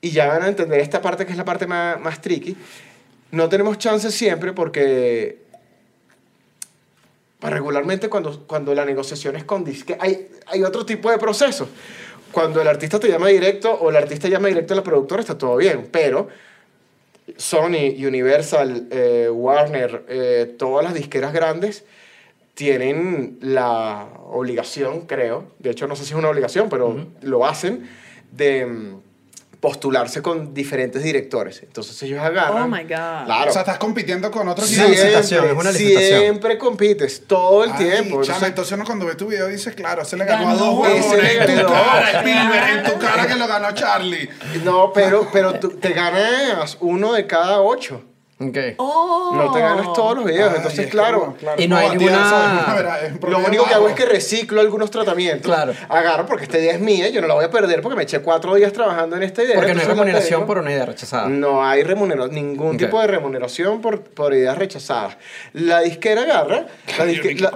y ya van a entender esta parte que es la parte más, más tricky, no tenemos chance siempre porque regularmente cuando, cuando la negociación es con disque, hay, hay otro tipo de procesos. Cuando el artista te llama directo o el artista llama directo a la productora está todo bien, pero Sony, Universal, eh, Warner, eh, todas las disqueras grandes tienen la obligación, creo, de hecho no sé si es una obligación, pero lo hacen, de mm, postularse con diferentes directores. Entonces ellos agarran... Oh my God. Claro. O sea, estás compitiendo con otros una licitación, es una licitación. Siempre compites, todo el Ay, tiempo. chama, Entonces, entonces uno cuando ve tu video dice, claro, se le ganó a dos huevones en tu ganó. cara, Spielberg, en tu cara que lo ganó Charlie. no, pero, pero tú te ganas uno de cada ocho. Ok. Oh. No te ganas todos los videos. Entonces, es claro, Y no hay ninguna- *laughs* Lo único que hago es que reciclo algunos tratamientos. Claro. Agarro porque esta idea es mía, yo no la voy a perder porque me eché cuatro días trabajando en esta idea. Porque no hay remuneración por una idea rechazada. No hay remuneración, ningún tipo de remuneración por, por ideas rechazadas. La disquera agarra,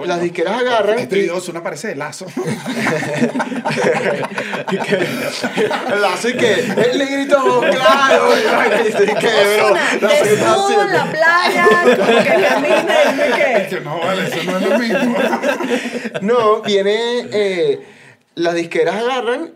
las disqueras agarran. Este y- video es una parece de lazo. el *laughs* *laughs* lazo y que él le gritó, claro, y que, bro, Desnudo en la playa, *laughs* como que camina y no sé qué. que no, vale, eso no es lo mismo. *laughs* No, viene. eh, las disqueras agarran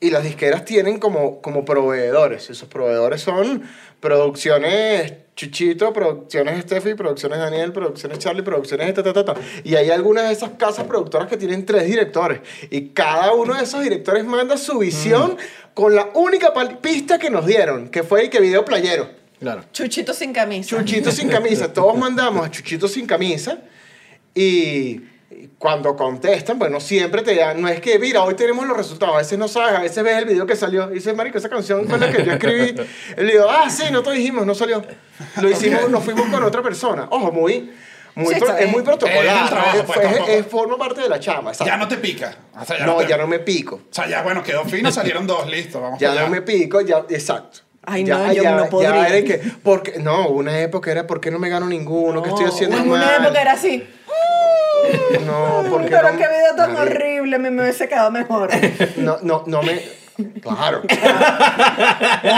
y las disqueras tienen como, como proveedores. Esos proveedores son producciones Chuchito, producciones Steffi, producciones Daniel, producciones Charlie, producciones ta, ta, ta, ta. Y hay algunas de esas casas productoras que tienen tres directores. Y cada uno de esos directores manda su visión con la única pista que nos dieron, que fue el que video playero. Claro. Chuchito sin camisa. Chuchito sin camisa. Todos mandamos a Chuchito sin camisa y cuando contestan, pues no siempre te dan, no es que, mira, hoy tenemos los resultados, a veces no sabes, a veces ves el video que salió y dices, marico, esa canción fue la que yo escribí. Y le digo, ah, sí, no te dijimos, no salió. Lo hicimos, nos fuimos con otra persona. Ojo, muy, muy Sí, pro- es muy protocolar. Trabajo, es- pues, es- es- forma parte de la chamba. ¿sabes? Ya no te pica. O sea, ya no, te- ya no me pico. O sea, ya bueno, quedó fino, salieron dos, listo, vamos Ya no me pico, ya, exacto. Ay, ya, no, yo ya, no podría. Ya era que, porque, no, una época era, ¿por qué no me gano ninguno? ¿Qué estoy haciendo en mal? una época era así. *laughs* No, porque Pero no, qué video tan horrible, mí me hubiese quedado mejor. *laughs* No, no, no me. Claro.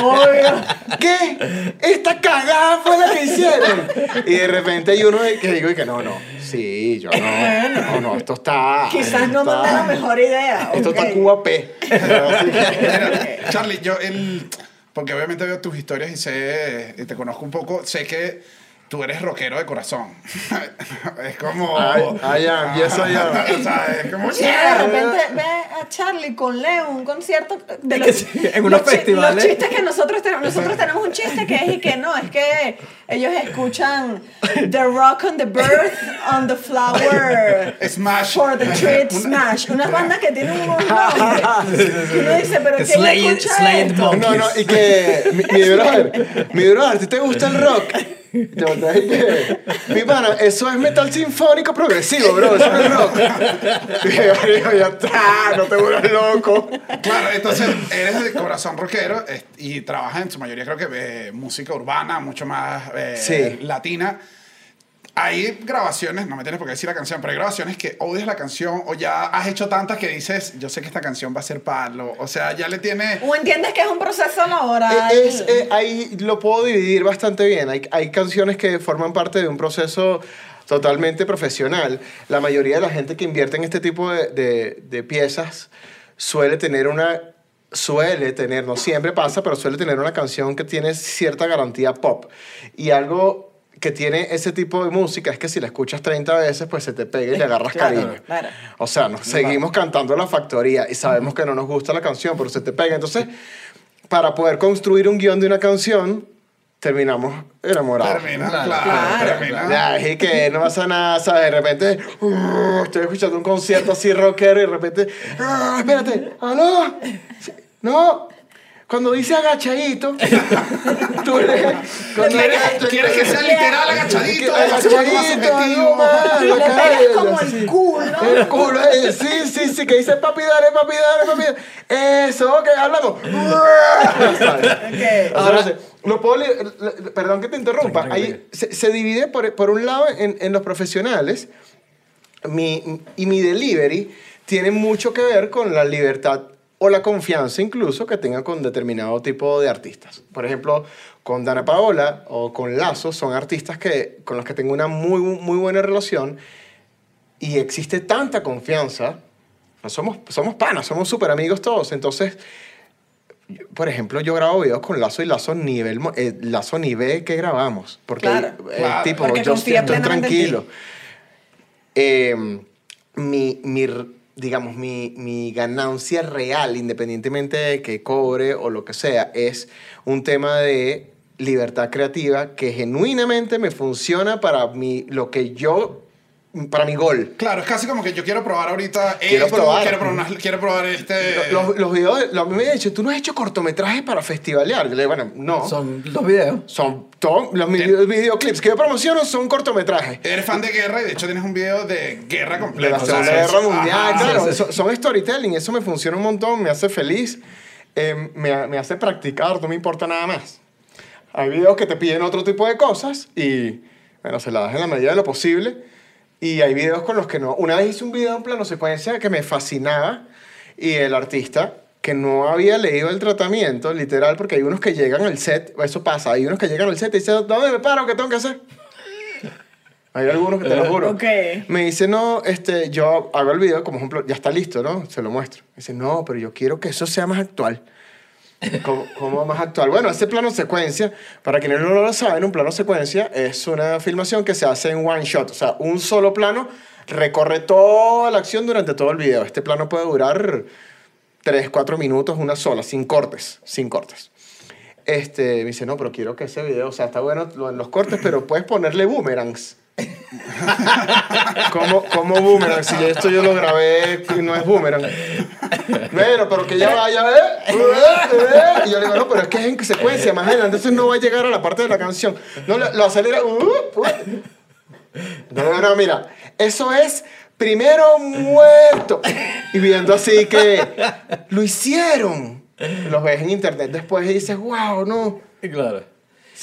Obvio. ¿Qué? Esta cagada fue la que hicieron. Y de repente hay uno que digo y que no, no. Sí, yo no. No, no, esto está. Quizás no mandé la mejor idea. Esto está Cuba P. *laughs* Charlie, yo el. Porque obviamente veo tus historias y sé. Te conozco un poco. Sé que tú eres rockero de corazón. *laughs* es como. Ay, ay, ya, empiezo ya. *laughs* o sea, es como. Sí, de repente ve a Charlie con Leo un concierto de los, sí, en unos los chi-. Los chistes que nosotros tenemos, nosotros tenemos un chiste que es y que no, es que ellos escuchan The Rock on the Birth on the Flower *laughs* Smash. for the Treat Smash, unas bandas que tienen unos nombres. Y uno dice, pero ¿quién Slaying- escucha esto? Monkeys. No, no, y que. Mi, mi brother, mi brother, ¿a ti te gusta el rock? Yo te dije, mi pana, eso es metal sinfónico progresivo, bro, eso no es rock. Y yo, ya está, no te vuelvas loco. Claro, entonces eres de corazón rockero es- y trabajas en su mayoría, creo que eh, música urbana, mucho más eh, Sí. latina. Hay grabaciones, no me tienes por qué decir la canción, pero hay grabaciones que odias la canción o ya has hecho tantas que dices, yo sé que esta canción va a ser palo. O sea, ya le tiene... O entiendes que es un proceso laboral. Eh, Es, eh, ahí lo puedo dividir bastante bien. Hay, hay canciones que forman parte de un proceso totalmente profesional. La mayoría de la gente que invierte en este tipo de, de- de piezas suele tener una... Suele tener, no siempre pasa, pero suele tener una canción que tiene cierta garantía pop. Y algo que tiene ese tipo de música es que si la escuchas 30 veces, pues se te pega y le agarras *laughs* Claro, cariño. claro. O sea, nos seguimos cantando la factoría y sabemos que no nos gusta la canción, pero se te pega. Entonces, para poder construir un guion de una canción, terminamos enamorados. Termina, Claro, claro, claro, termina. Ya, y que no pasa nada, ¿sabes? De repente, uh, estoy escuchando un concierto así rockero y de repente, ah, espérate, ¿aló? No, cuando dice agachadito, *laughs* tú le... ¿Quieres que sea literal agachadito? Agachadito, algo más, Le pegas como sí. el culo. El culo, eh, sí, sí, sí, que dice papi, dale, papi, dale, papi. dale". Eso, ok, hablamos. *laughs* Ok. Ahora, lo puedo perdón que te interrumpa. Ahí se, se divide por, por un lado en, en los profesionales mi, y mi delivery tiene mucho que ver con la libertad o la confianza incluso que tenga con determinado tipo de artistas. Por ejemplo, con Dana Paola o con Lazo son artistas que, con los que tengo una muy, muy buena relación y existe tanta confianza. pues Somos, somos panas, somos súper amigos todos. Entonces, por ejemplo, yo grabo videos con Lazo y Lazo nivel, eh, Lazo ni ve que grabamos. Porque, Claro. eh, Claro. tipo, Porque yo estoy tranquilo. Eh, mi, mi digamos, mi, mi ganancia real, independientemente de que cobre o lo que sea, es un tema de libertad creativa que genuinamente me funciona para mi, lo que yo, para mi gol. Claro, es casi como que yo quiero probar ahorita Quiero esto, probar. Quiero, probar, quiero probar este... Los, los videos, lo- me han dicho, tú no has hecho cortometrajes para festivalear. Yo le digo, bueno, no. Son, Son los videos. todos los video- videoclips que yo promociono son cortometrajes. Eres fan de guerra y de hecho tienes un video de guerra De completa. la o sea, Segunda es- Guerra Mundial, ajá, claro. sí, sí. Son, son storytelling, eso me funciona un montón, me hace feliz, eh, me, me hace practicar, no me importa nada más. Hay videos que te piden otro tipo de cosas y, bueno, se la das en la medida de lo posible. Y hay videos con los que no. Una vez hice un video en plano secuencia que me fascinaba y el artista que no había leído el tratamiento, literal, porque hay unos que llegan al set, eso pasa, hay unos que llegan al set y dicen, ¿dónde me paro? ¿Qué tengo que hacer? Hay algunos que te lo juro. Ok. Me dice, no, este, yo hago el video, como ejemplo, ya está listo, ¿no? Se lo muestro. Me dice, no, pero yo quiero que eso sea más actual. ¿Cómo, cómo más actual? Bueno, ese plano secuencia, para quienes no lo saben, un plano secuencia es una filmación que se hace en one shot. O sea, un solo plano recorre toda la acción durante todo el video. Este plano puede durar 3, 4 minutos, una sola, sin cortes, sin cortes. Este, me dice, no, pero quiero que ese video, o sea, está bueno lo- en los cortes, pero puedes ponerle boomerangs. ¿Cómo, cómo boomerang? Si esto yo lo grabé y no es boomerang. Bueno, pero que ya vaya, ¿eh? Y yo le digo, no, pero es que es en secuencia, más adelante, entonces no va a llegar a la parte de la canción. No, lo, lo acelera. uh, uh. No, no, no, mira, eso es primero muerto. Y viendo así que lo hicieron. Los ves en internet después y dices, wow, no. Claro.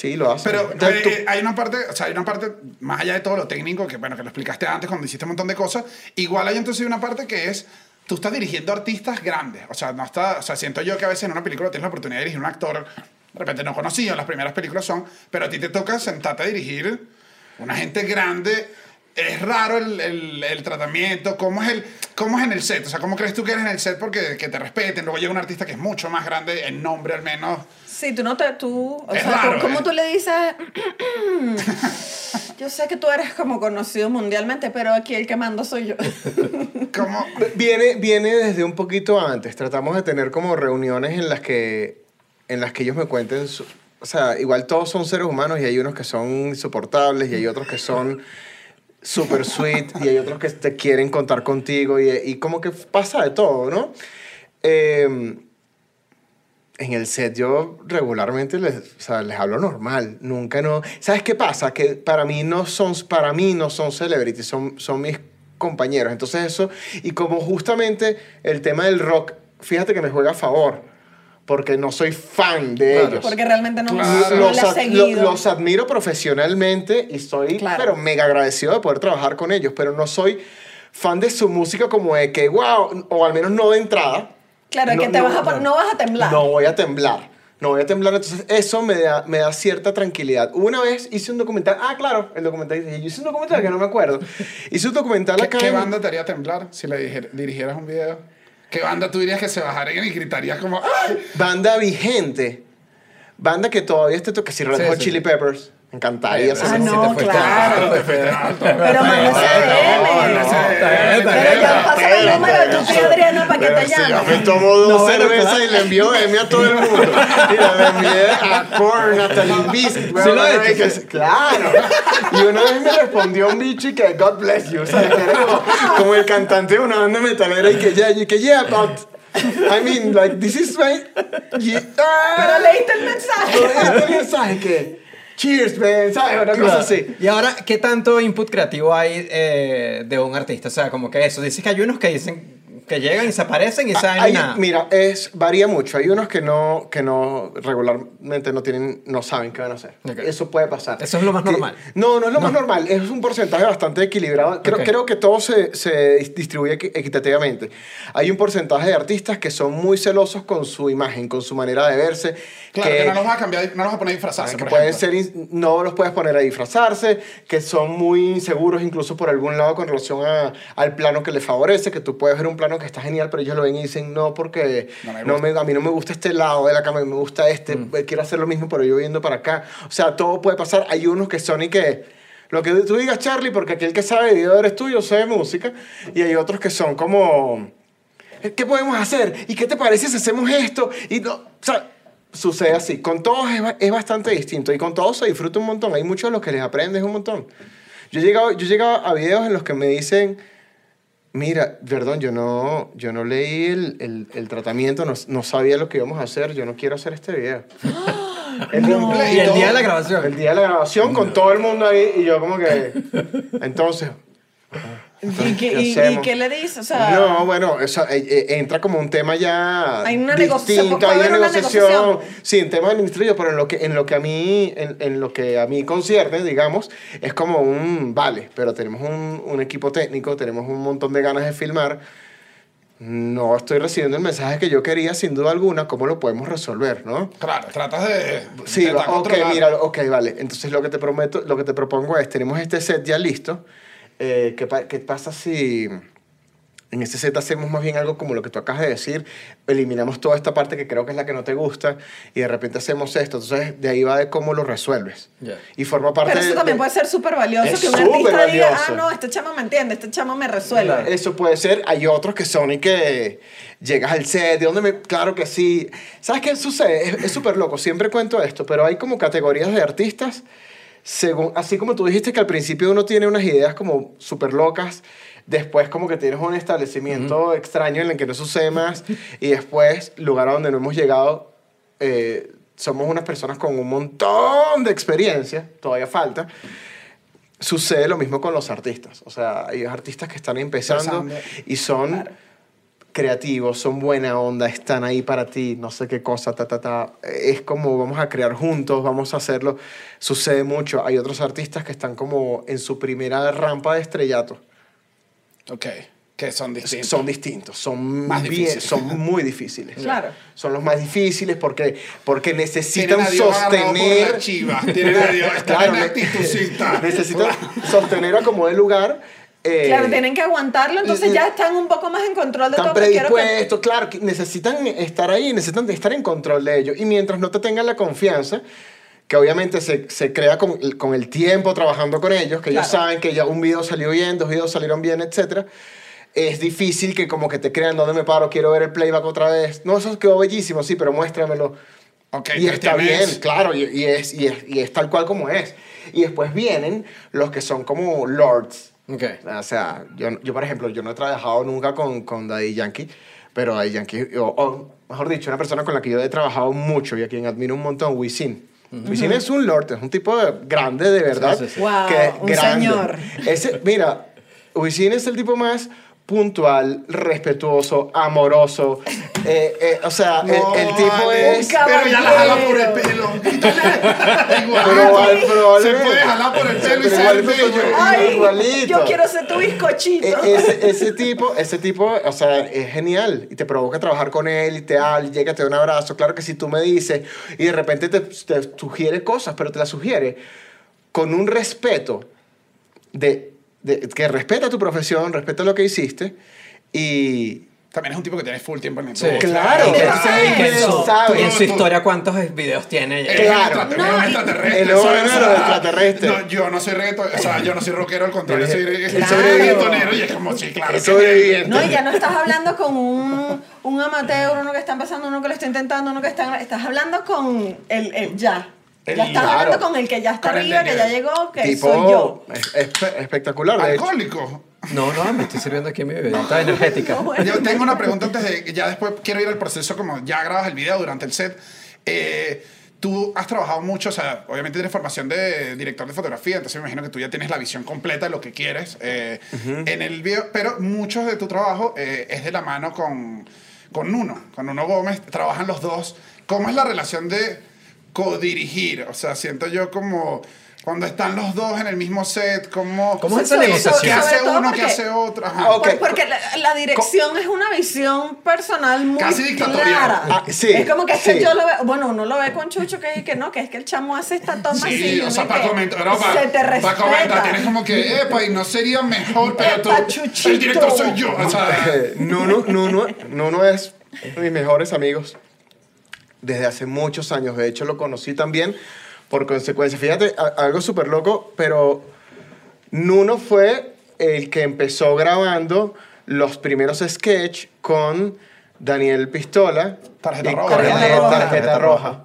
Sí, lo hacen. Pero Entonces, tú- eh, hay una parte, o sea, hay una parte, más allá de todo lo técnico, que bueno, que lo explicaste antes cuando hiciste un montón de cosas, igual hay entonces una parte que es, tú estás dirigiendo artistas grandes, o sea, no está, o sea, siento yo que a veces en una película tienes la oportunidad de dirigir un actor, de repente no conocido, las primeras películas son, pero a ti te toca sentarte a dirigir una gente grande, es raro el, el, el tratamiento, ¿cómo es, el, ¿cómo es en el set? O sea, ¿cómo crees tú que eres en el set porque que te respeten? Luego llega un artista que es mucho más grande, en nombre al menos. Sí, tú no te. Tú, o Es sea, raro, ¿cómo ¿eh? tú le dices? *clears throat* yo sé que tú eres como conocido mundialmente, pero aquí el que mando soy yo. *laughs* ¿Cómo? Viene, viene desde un poquito antes. Tratamos de tener como reuniones en las que, en las que ellos me cuenten. su- o sea, igual todos son seres humanos y hay unos que son insoportables y hay otros que son super sweet y hay otros que te quieren contar contigo y, y como que pasa de todo, ¿no? Eh, en el set yo regularmente les, o sea, les hablo normal, nunca no... ¿Sabes qué pasa? Que para mí no son, para mí no son celebrities, son, son mis compañeros. Entonces eso, y como justamente el tema del rock, fíjate que me juega a favor, porque no soy fan de Claro. ellos. Porque realmente no, Claro. no los, ad- lo- los admiro profesionalmente y estoy Claro. pero mega agradecido de poder trabajar con ellos, pero no soy fan de su música como de que, wow, o al menos no de entrada. Claro, no, que te no, vas a, pon- no vas a temblar. No voy a temblar. No voy a temblar, entonces eso me da, me da cierta tranquilidad. Una vez hice un documental, ah, claro, el documental, dije, yo hice un documental que no me acuerdo. *laughs* Hice un documental ¿Qué, acá qué en- banda te haría temblar si le dijer- dirigieras un video? ¿Qué banda tú dirías que se bajarían y gritarías como ¡ay! Banda vigente. Banda que todavía esté toca. Si Red Sí, Hot sí. Chili Peppers. Me encantaría. Sí, Ah, no, te claro. te alto. Pero mano ese DM. Está bien, está Pero ya pasa el número de tu tía Adriana para que te si yo me llame. tomo dos cervezas y le envío M a todo el mundo. Mira, le envié a Korn, a sí. Claro. Y una vez me respondió un bicho y que God bless you. O sea, que era como, el cantante de una banda metalera y que ya, y que yeah, but... I mean, like, this is my... Pero leíste el mensaje. Pero este mensaje que... Cheers, man, ¿sabes? Una cosa así. Y ahora, ¿qué tanto input creativo hay eh, de un artista? O sea, como que eso. Dices que hay unos que dicen que llegan y se aparecen y saben Hay- nada. Mira, es, varía mucho. Hay unos que no, que no regularmente no tienen, no saben qué van a hacer. Ok. Eso puede pasar. Eso es lo más Que- normal. No, no es lo más normal. Es un porcentaje bastante equilibrado. Creo, Ok. creo que todo se, se dis- distribuye equi- equitativamente. Hay un porcentaje de artistas que son muy celosos con su imagen, con su manera de verse. Claro, que, no los vas a cambiar, no los vas a poner a disfrazarse, que por pueden ser, no los puedes poner a disfrazarse, que son muy inseguros incluso por algún lado con relación a- al plano que les favorece, que tú puedes ver un plano que está genial, pero ellos lo ven y dicen, no, porque No me no me, a mí no me gusta este lado de la cama, me gusta este, Mm. eh, quiero hacer lo mismo, pero yo viendo para acá. O sea, todo puede pasar. Hay unos que son y que... Lo que tú digas, Charlie, porque aquel que sabe de video eres tú, yo sé de música, y hay otros que son como... ¿Qué podemos hacer? ¿Y qué te parece si hacemos esto? Y no, o sea, sucede así. Con todos es, es bastante distinto y con todos se disfruta un montón. Hay muchos de los que les aprendes un montón. Yo he llegado, yo he llegado a videos en los que me dicen, mira, perdón, yo no, yo no leí el, el, el tratamiento, no, no sabía lo que íbamos a hacer, yo no quiero hacer este video. *gasps* El Y el día de la grabación. El día de la grabación con todo el mundo ahí y yo como que... *laughs* Entonces, ¿Y qué, ¿Qué y- qué le dices? O sea, no, bueno, eso eh, eh, entra como un tema ya Hay una negociación, distinto, hay una negociación. negociación. Sí, en tema administrativo, pero en lo que en lo que a mí en, en lo que a mí concierne, digamos, es como un vale, pero tenemos un, un equipo técnico, tenemos un montón de ganas de filmar. No estoy recibiendo el mensaje que yo quería, sin duda alguna, ¿cómo lo podemos resolver, no? Claro, tratas de. Sí, ok, mira, ok, vale. Entonces lo que te prometo, lo que te propongo es, tenemos este set ya listo. Eh, ¿qué, pa- qué pasa si en este set hacemos más bien algo como lo que tú acabas de decir? Eliminamos toda esta parte que creo que es la que no te gusta y de repente hacemos esto. Entonces de ahí va de cómo lo resuelves. Y forma parte Pero eso de- también de- puede ser súper valioso Es que un artista diga, ah, no, este chamo me entiende, este chamo me resuelve. Eso puede ser. Hay otros que son y que llegas al set, ¿de dónde me...? Claro que sí. ¿Sabes qué sucede? Es- Es súper loco. Siempre cuento esto, pero hay como categorías de artistas, según, así como tú dijiste que al principio uno tiene unas ideas como súper locas, después como que tienes un establecimiento extraño en el que no sucede más, y después, lugar a donde no hemos llegado, eh, somos unas personas con un montón de experiencia, todavía falta, sucede lo mismo con los artistas. O sea, hay artistas que están empezando Empezando. y son creativos, son buena onda, están ahí para ti, no sé qué cosa, ta, ta, ta. Es como vamos a crear juntos, vamos a hacerlo. Sucede mucho. Hay otros artistas que están como en su primera rampa de estrellato. Ok, que son distintos. Son distintos, son, Más bien- difíciles. son muy difíciles. *laughs* Claro. Son los más difíciles porque, porque necesitan sostener... Tienen a Dios. *laughs* Claro, necesitan sostener a como de lugar. Eh, Claro, tienen que aguantarlo, entonces l- ya están un poco más en control de están todo. pero quiero que- predispuestos, claro, necesitan estar ahí, necesitan estar en control de ello. Y mientras no te tengan la confianza, que obviamente se, se crea con, con el tiempo trabajando con ellos, que ellos Claro. saben que ya un video salió bien, dos videos salieron bien, etc. Es difícil que como que te crean dónde me paro, quiero ver el playback otra vez. No, eso quedó bellísimo, sí, pero muéstramelo. Ok, y está bien, claro, y, y es, y, es, y es tal cual como es. Y después vienen los que son como lords. Ok. O sea, yo, yo por ejemplo, yo no he trabajado nunca con, con Daddy Yankee, pero Daddy Yankee, o, o, mejor dicho, una persona con la que yo he trabajado mucho y a quien admiro un montón, Wisin. Wisin es un lord, es un tipo de- grande de verdad. Sí, sí, sí. Wow, que un grande. señor. Ese, mira, Wisin es el tipo más puntual, respetuoso, amoroso. Eh, eh, o sea, el- No, el, tipo vale. es... Pero ya la jala por el pelo. *laughs* Igual. Pero. Se puede jalar por el pelo y ser igualito bello. Ay, Igualito. yo quiero ser tu bizcochito. E- Ese, ese tipo, ese tipo, o sea, es genial y te provoca trabajar con él y te habla, llega, te da un abrazo. Claro que si tú me dices y de repente te, te sugiere cosas, pero te las sugiere con un respeto de, de- que respeta tu profesión, respeta lo que hiciste y También es un tipo que tiene full tiempo en el Sí. claro, Que en su, sabe. y en su historia, ¿cuántos videos tiene? Ella? Claro. extraterrestre, No, extraterrestre. el extraterrestre. No, yo no soy reggaeton, o sea, yo no soy rockero, al contrario, soy Claro. reggaetonero y es como, sí, claro. Sobreviviente. No, y ya no estás hablando con un, un amateur, uno que está empezando, uno que lo está intentando, uno que está... Estás hablando con el, el ya. El- ya estás claro. hablando con el que ya está Con arriba, que ya llegó, que tipo soy yo. es- es- espectacular. Alcohólico. No, no, me estoy sirviendo aquí mi bebida energética. *laughs* No, bueno. Yo tengo una pregunta antes de que ya después quiero ir al proceso como ya grabas el video durante el set. Eh, tú has trabajado mucho, o sea, obviamente tienes formación de director de fotografía, entonces me imagino que tú ya tienes la visión completa de lo que quieres eh, en el video, pero mucho de tu trabajo eh, es de la mano con, con Nuno, con Nuno Gómez, trabajan los dos. ¿Cómo es la relación de codirigir? O sea, siento yo como cuando están los dos en el mismo set, como... ¿Cómo es esa negociación? ¿Qué hace uno? ¿Qué porque- hace otro? Ajá. Ok. Por- Porque la, la dirección es una visión personal muy Casi dictatorial. clara. Ah, sí, es como que es que sí. yo lo veo, bueno, uno lo ve con Chucho que, que no, que es que el chamo hace esta toma así. Sí, y o sea, para comentar, pero para, se te para respeta. comentar, tienes como que, epa, y no sería mejor, *laughs* pero tú, el director soy yo, o sea, *laughs* Nuno, Nuno, Nuno es uno de mis mejores amigos desde hace muchos años. De hecho, lo conocí también por consecuencia. Fíjate, algo súper loco, pero Nuno fue el que empezó grabando los primeros sketch con Daniel Pistola Tarjeta y roja. con Tarjeta roja. Tarjeta Roja.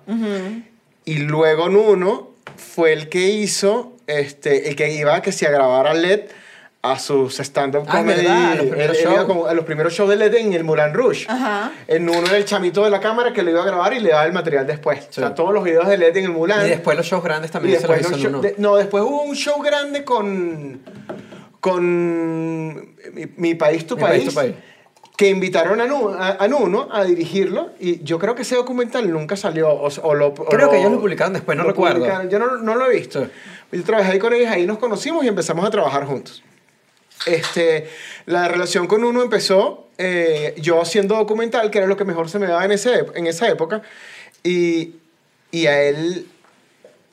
Y luego Nuno fue el que hizo, este, el que iba que si a grabar a LED a sus stand-up Ah, comedy. verdad, a los primeros Él- él iba shows. como a los primeros shows de LED en el Moulin Rouge. Ajá. El Nuno era el chamito de la cámara que lo iba a grabar y le daba el material después. O sea, todos los videos de LED en el Moulin. Y después los shows grandes Y también se los hizo show- uno. de- no, después hubo un show grande con. con. Mi, Mi país, tu Mi país. País, Tu País. Que invitaron a, Nu- a, a Nuno a dirigirlo y yo creo que ese documental nunca salió. O, o lo, o Creo que ellos lo publicaron después, no recuerdo. publicaron. Yo no, no lo he visto. Sí. Yo trabajé ahí con ellos, ahí nos conocimos y empezamos a trabajar juntos. Este, la relación con uno empezó eh, yo haciendo documental, que era lo que mejor se me daba en, ese, en esa época, y, y a él...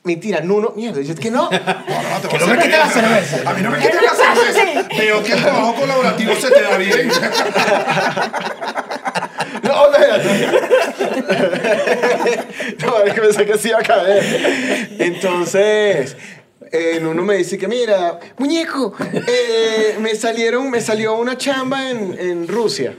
Mentira, Nuno, mierda, yo es que no. *laughs* no, no, Que no a me quite la cerveza. A mí no me quita la *laughs* cerveza. Veo que el trabajo colaborativo se te da bien. *laughs* No, espérate. no, es que pensé que se iba a caer. Entonces, eh, Nuno me dice que, mira, muñeco, eh, me, salieron, me salió una chamba en, en Rusia.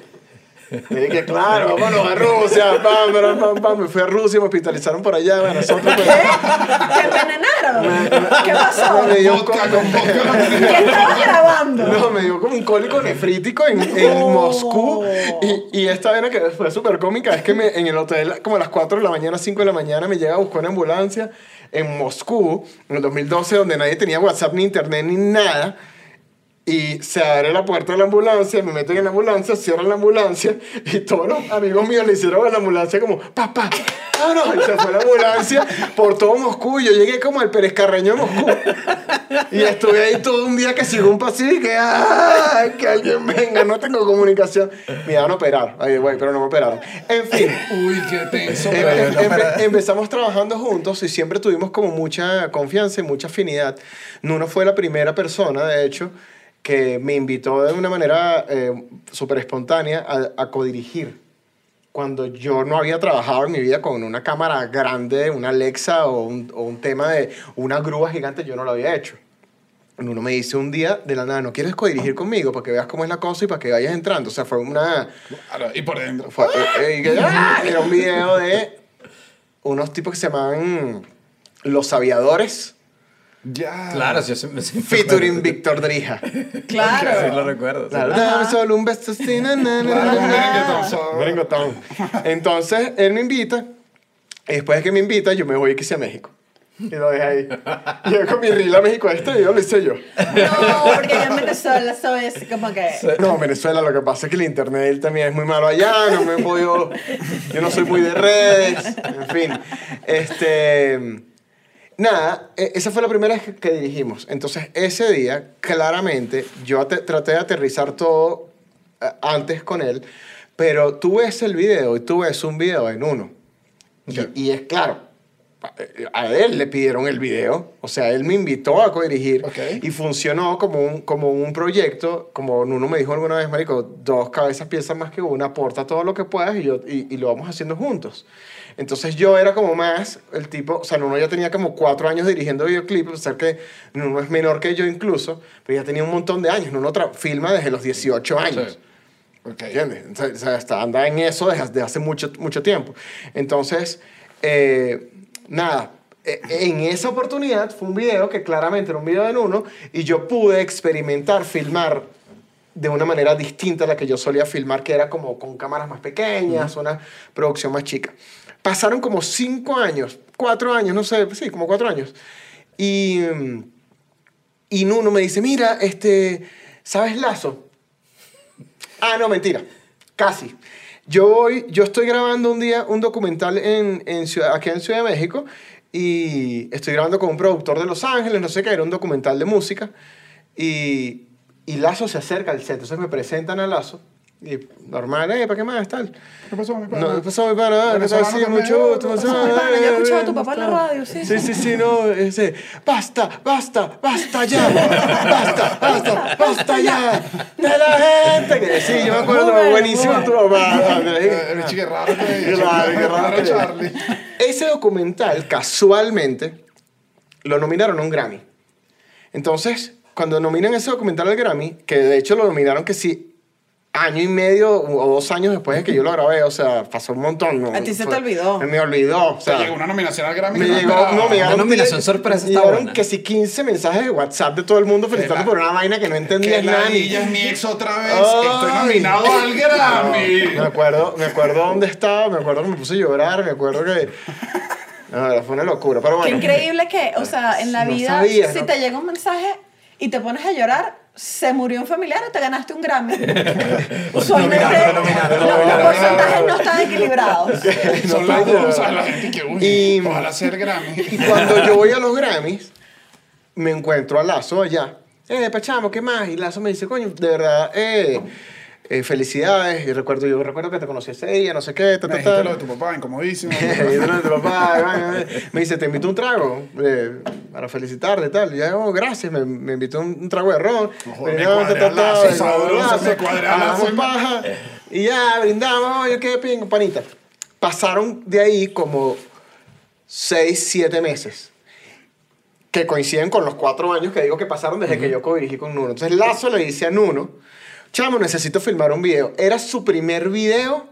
Y dije, claro, vámonos a Rusia, pam, pam, pam, pam. Me fui a Rusia, me hospitalizaron por allá, bueno, nosotros... ¿Qué? ¿Te envenenaron? ¿Qué pasó? Me dio con vodka. *laughs* ¿Qué estabas grabando? No, me dio como un cólico nefrítico en, en No. Moscú. Y, y esta vena que fue súper cómica es que me, en el hotel, como a las 4 de la mañana, 5 de la mañana, me llega a buscar una ambulancia en Moscú, en el 2012, donde nadie tenía WhatsApp, ni internet, ni nada. Y se abre la puerta de la ambulancia, me meten en la ambulancia, cierran la ambulancia y todos los amigos míos le hicieron a la ambulancia como, papá, vámonos. Y se fue la ambulancia por todo Moscú. Yo llegué como al Pérez Carreño de Moscú. Y estuve ahí todo un día que sigo un pasillo y que, ¡ay! Que alguien venga, no tengo comunicación. Me iban a operar, ay, güey, pero no me operaron. En fin. Uy, qué tenso. Em- em- empe- empezamos trabajando juntos y siempre tuvimos como mucha confianza y mucha afinidad. Nuno fue la primera persona, de hecho, que me invitó de una manera eh, súper espontánea a, a codirigir. Cuando yo no había trabajado en mi vida con una cámara grande, una Alexa o un, o un tema de una grúa gigante, yo no lo había hecho. Nuno me dice un día de la nada, ¿no quieres codirigir conmigo para que veas cómo es la cosa y para que vayas entrando? O sea, fue una... Y por dentro. Fue- eh, eh, ¡ah! Era un video de unos tipos que se llamaban Los Aviadores, Ya. Claro, sí, sí, sí, featuring *laughs* Víctor Drija. Claro. Sí, lo recuerdo. sí. Claro, dame solo un beso así, Merenguetón. Entonces, él me invita, y después de que me invita, yo me voy que sea a México. Y lo dejé ahí. Y yo con mi reel a México, este video lo hice yo. No, porque yo en Venezuela eso es como que... No, Venezuela, lo que pasa es que el internet también es muy malo allá, no me he podido, yo no soy muy de redes, en fin. Este, nada, e- esa fue la primera vez que- dirigimos. Entonces, ese día, claramente, yo traté de aterrizar todo eh, antes con él, pero tú ves el video y tú ves un video en uno. Y, es claro, a- a él le pidieron el video, o sea, él me invitó a co-dirigir Ok. y funcionó como un, como un proyecto, como Nuno me dijo alguna vez, Marico, dos cabezas piensan más que una, aporta todo lo que puedas y, yo, y, y lo vamos haciendo juntos. Entonces yo era como más el tipo, o sea, Nuno ya tenía como cuatro años dirigiendo videoclips, o sea que Nuno es menor que yo incluso, pero ya tenía un montón de años, Nuno filma desde los 18 años. Sí. Ok. ¿Entiendes? O sea, está, anda en eso desde, desde hace mucho, mucho tiempo. Entonces, eh, nada, eh, en esa oportunidad fue un video que claramente era un video en uno y yo pude experimentar, filmar de una manera distinta a la que yo solía filmar, que era como con cámaras más pequeñas, una producción más chica. Pasaron como cinco años, cuatro años, no sé, sí, como cuatro años. Y, y Nuno me dice, mira, este, ¿sabes Lazo? Ah, no, mentira. Casi. Yo voy, yo estoy grabando un día un documental en, en ciudad, aquí en Ciudad de México y estoy grabando con un productor de Los Ángeles, no sé qué, era un documental de música y, y Lazo se acerca al set, entonces me presentan a Lazo y normal, eh, ¿para qué más? Tal. ¿Qué pasó, mi pana? No, ¿qué pasó, mi pana? ¿Qué? Venezolano Sí, mucho gusto. ¿Qué pasó? pasó, mi pana? Yo he escuchado a tu ¿Cómo papá en la radio, sí. Sí, sí, sí, no, ese. Basta, basta, basta ya. Basta, basta, basta ya. De la gente. Sí, yo me acuerdo, buenísimo tu papá. Eh, Qué raro, qué raro Charlie. Ese documental, casualmente, lo nominaron a un Grammy. Entonces, cuando nominan ese documental al Grammy, que de hecho lo nominaron que sí, año y medio o dos años después de que yo lo grabé, o sea, pasó un montón. ¿no? A ti se te olvidó. Me olvidó, o sea, llegó una nominación al Grammy. Me llegó, no, me llegaron, nominación diez- sorpresa me llegaron que sí 15 mensajes de WhatsApp de todo el mundo felicitando por una vaina que no entendía Que nada. ni- niña es mi ex otra vez. Ay. Estoy nominado al Grammy. Me acuerdo, me acuerdo dónde estaba, me acuerdo que me puse a llorar, me acuerdo que... No, fue una locura, pero Qué bueno. increíble que, o sea, en la No vida, sabía, si ¿no? te llega un mensaje y te pones a llorar, se murió un familiar o te ganaste un Grammy. *laughs* Usualmente nominaron, nominaron, los porcentajes no están equilibrados. Son las dos. La gente que uy, Y- ojalá ser Grammy. Y cuando yo voy a los Grammys, me encuentro a Lazo allá. Eh, Pachamo, ¿qué más? Y Lazo me dice, coño, de verdad, eh, eh, felicidades. Y recuerdo, yo recuerdo que te conocí ese día, no sé qué, ta, ta, ta. lo de tu papá, incomodísimo. *laughs* Yo, "No, tu papá, vaina, eh". me dice, te invito un trago eh, para felicitarte y tal. Y yo, oh, gracias, me, me invitó un, un trago de ron. Ojo, me ta, sabroso, paja. Y ya, brindamos, yo qué pingo, panita. Pasaron de ahí como seis, siete meses que coinciden con los cuatro años que digo que pasaron desde que yo co-dirigí con Nuno. Entonces Lazo le dice a Nuno, chamo, necesito filmar un video. Era su primer video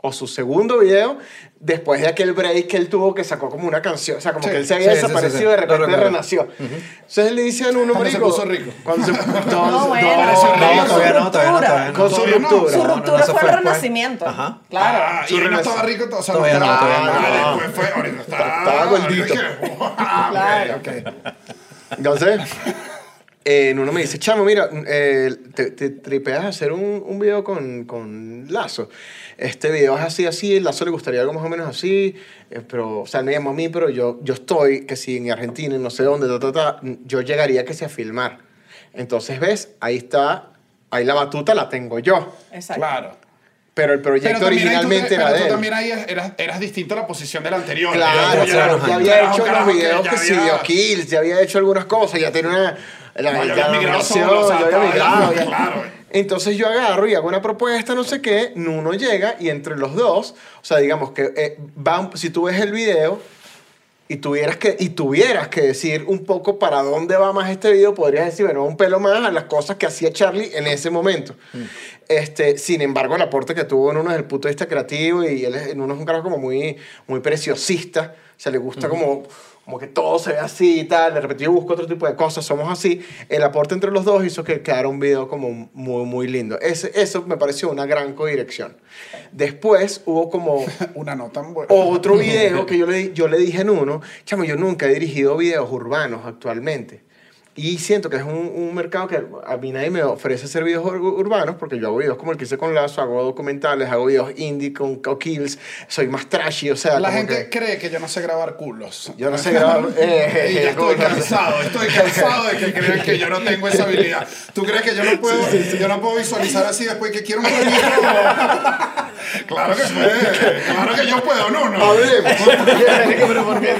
o su segundo video después de aquel break que él tuvo que sacó como una canción. O sea, como Sí, que él se había sí, desaparecido sí, sí. de repente recuerdo. renació. Entonces él le dice a se marico, puso rico. Cuando se, *laughs* no, No, bueno, no, todavía no, todavía no. Con su no. ruptura. Su No, no, ruptura no, fue el renacimiento. Ajá. Claro. Ah, y él no estaba rico, o sea, Todavía no no, todavía no. Ah, Después fue, ahorita. Estaba gordito. Ah, Claro. ok. Entonces, eh, Nuno me dice, chamo, mira, eh, te, te tripeas a hacer un, un video con, con Lazo. Este video es así, así, Lazo le gustaría algo más o menos así, eh, pero, o sea, me llamó a mí, pero yo, yo estoy, que si en Argentina, y no sé dónde, ta, ta, ta, yo llegaría que sea a filmar. Entonces, ¿ves? Ahí está, ahí la batuta la tengo yo. Exacto. Claro. Pero el proyecto también ahí tú- originalmente era pero de tú él. también ahí eras, eras distinto a la posición del anterior. Claro, Ya- claro, ya- había hecho que videos que sí, había- video kills, ya había hecho algunas cosas, ya tenía una... La, No, ya la había migrado migración, solo, o sea, ya había estaba migrado, ya- ya- claro. Entonces yo agarro y hago una propuesta, no sé qué, Nuno llega y entre los dos, o sea, digamos que eh, van- si tú ves el video y tuvieras, que, y tuvieras que decir un poco para dónde va más este video, podrías decir, bueno, un pelo más a las cosas que hacía Charlie en ese momento. Este, sin embargo, el aporte que tuvo en uno desde el punto de vista creativo y él es, en uno es un carajo como muy, muy preciosista, o sea, le gusta como como que todo se ve así y tal, de repente yo busco otro tipo de cosas, somos así, el aporte entre los dos hizo que quedara un video como muy, muy lindo. Ese, eso me pareció una gran codirección. Después hubo como *laughs* Una no tan buena. otro *laughs* video que yo le, yo le dije en uno, chamo, yo nunca he dirigido videos urbanos actualmente. Y siento que es un, un mercado que a mí nadie me ofrece hacer videos ur- urbanos porque yo hago videos como el que hice con Lazo, hago documentales, hago videos indie con, con Kills, soy más trashy, o sea, La gente que cree que yo no sé grabar culos. yo no sé grabar. *laughs* eh, Y ya como estoy cansado, estoy cansado de que *laughs* crean que yo no tengo esa habilidad. ¿Tú crees que yo no puedo, yo no puedo visualizar así después que quiero un *laughs* claro que puede, claro que yo puedo, no, no. Hablemos.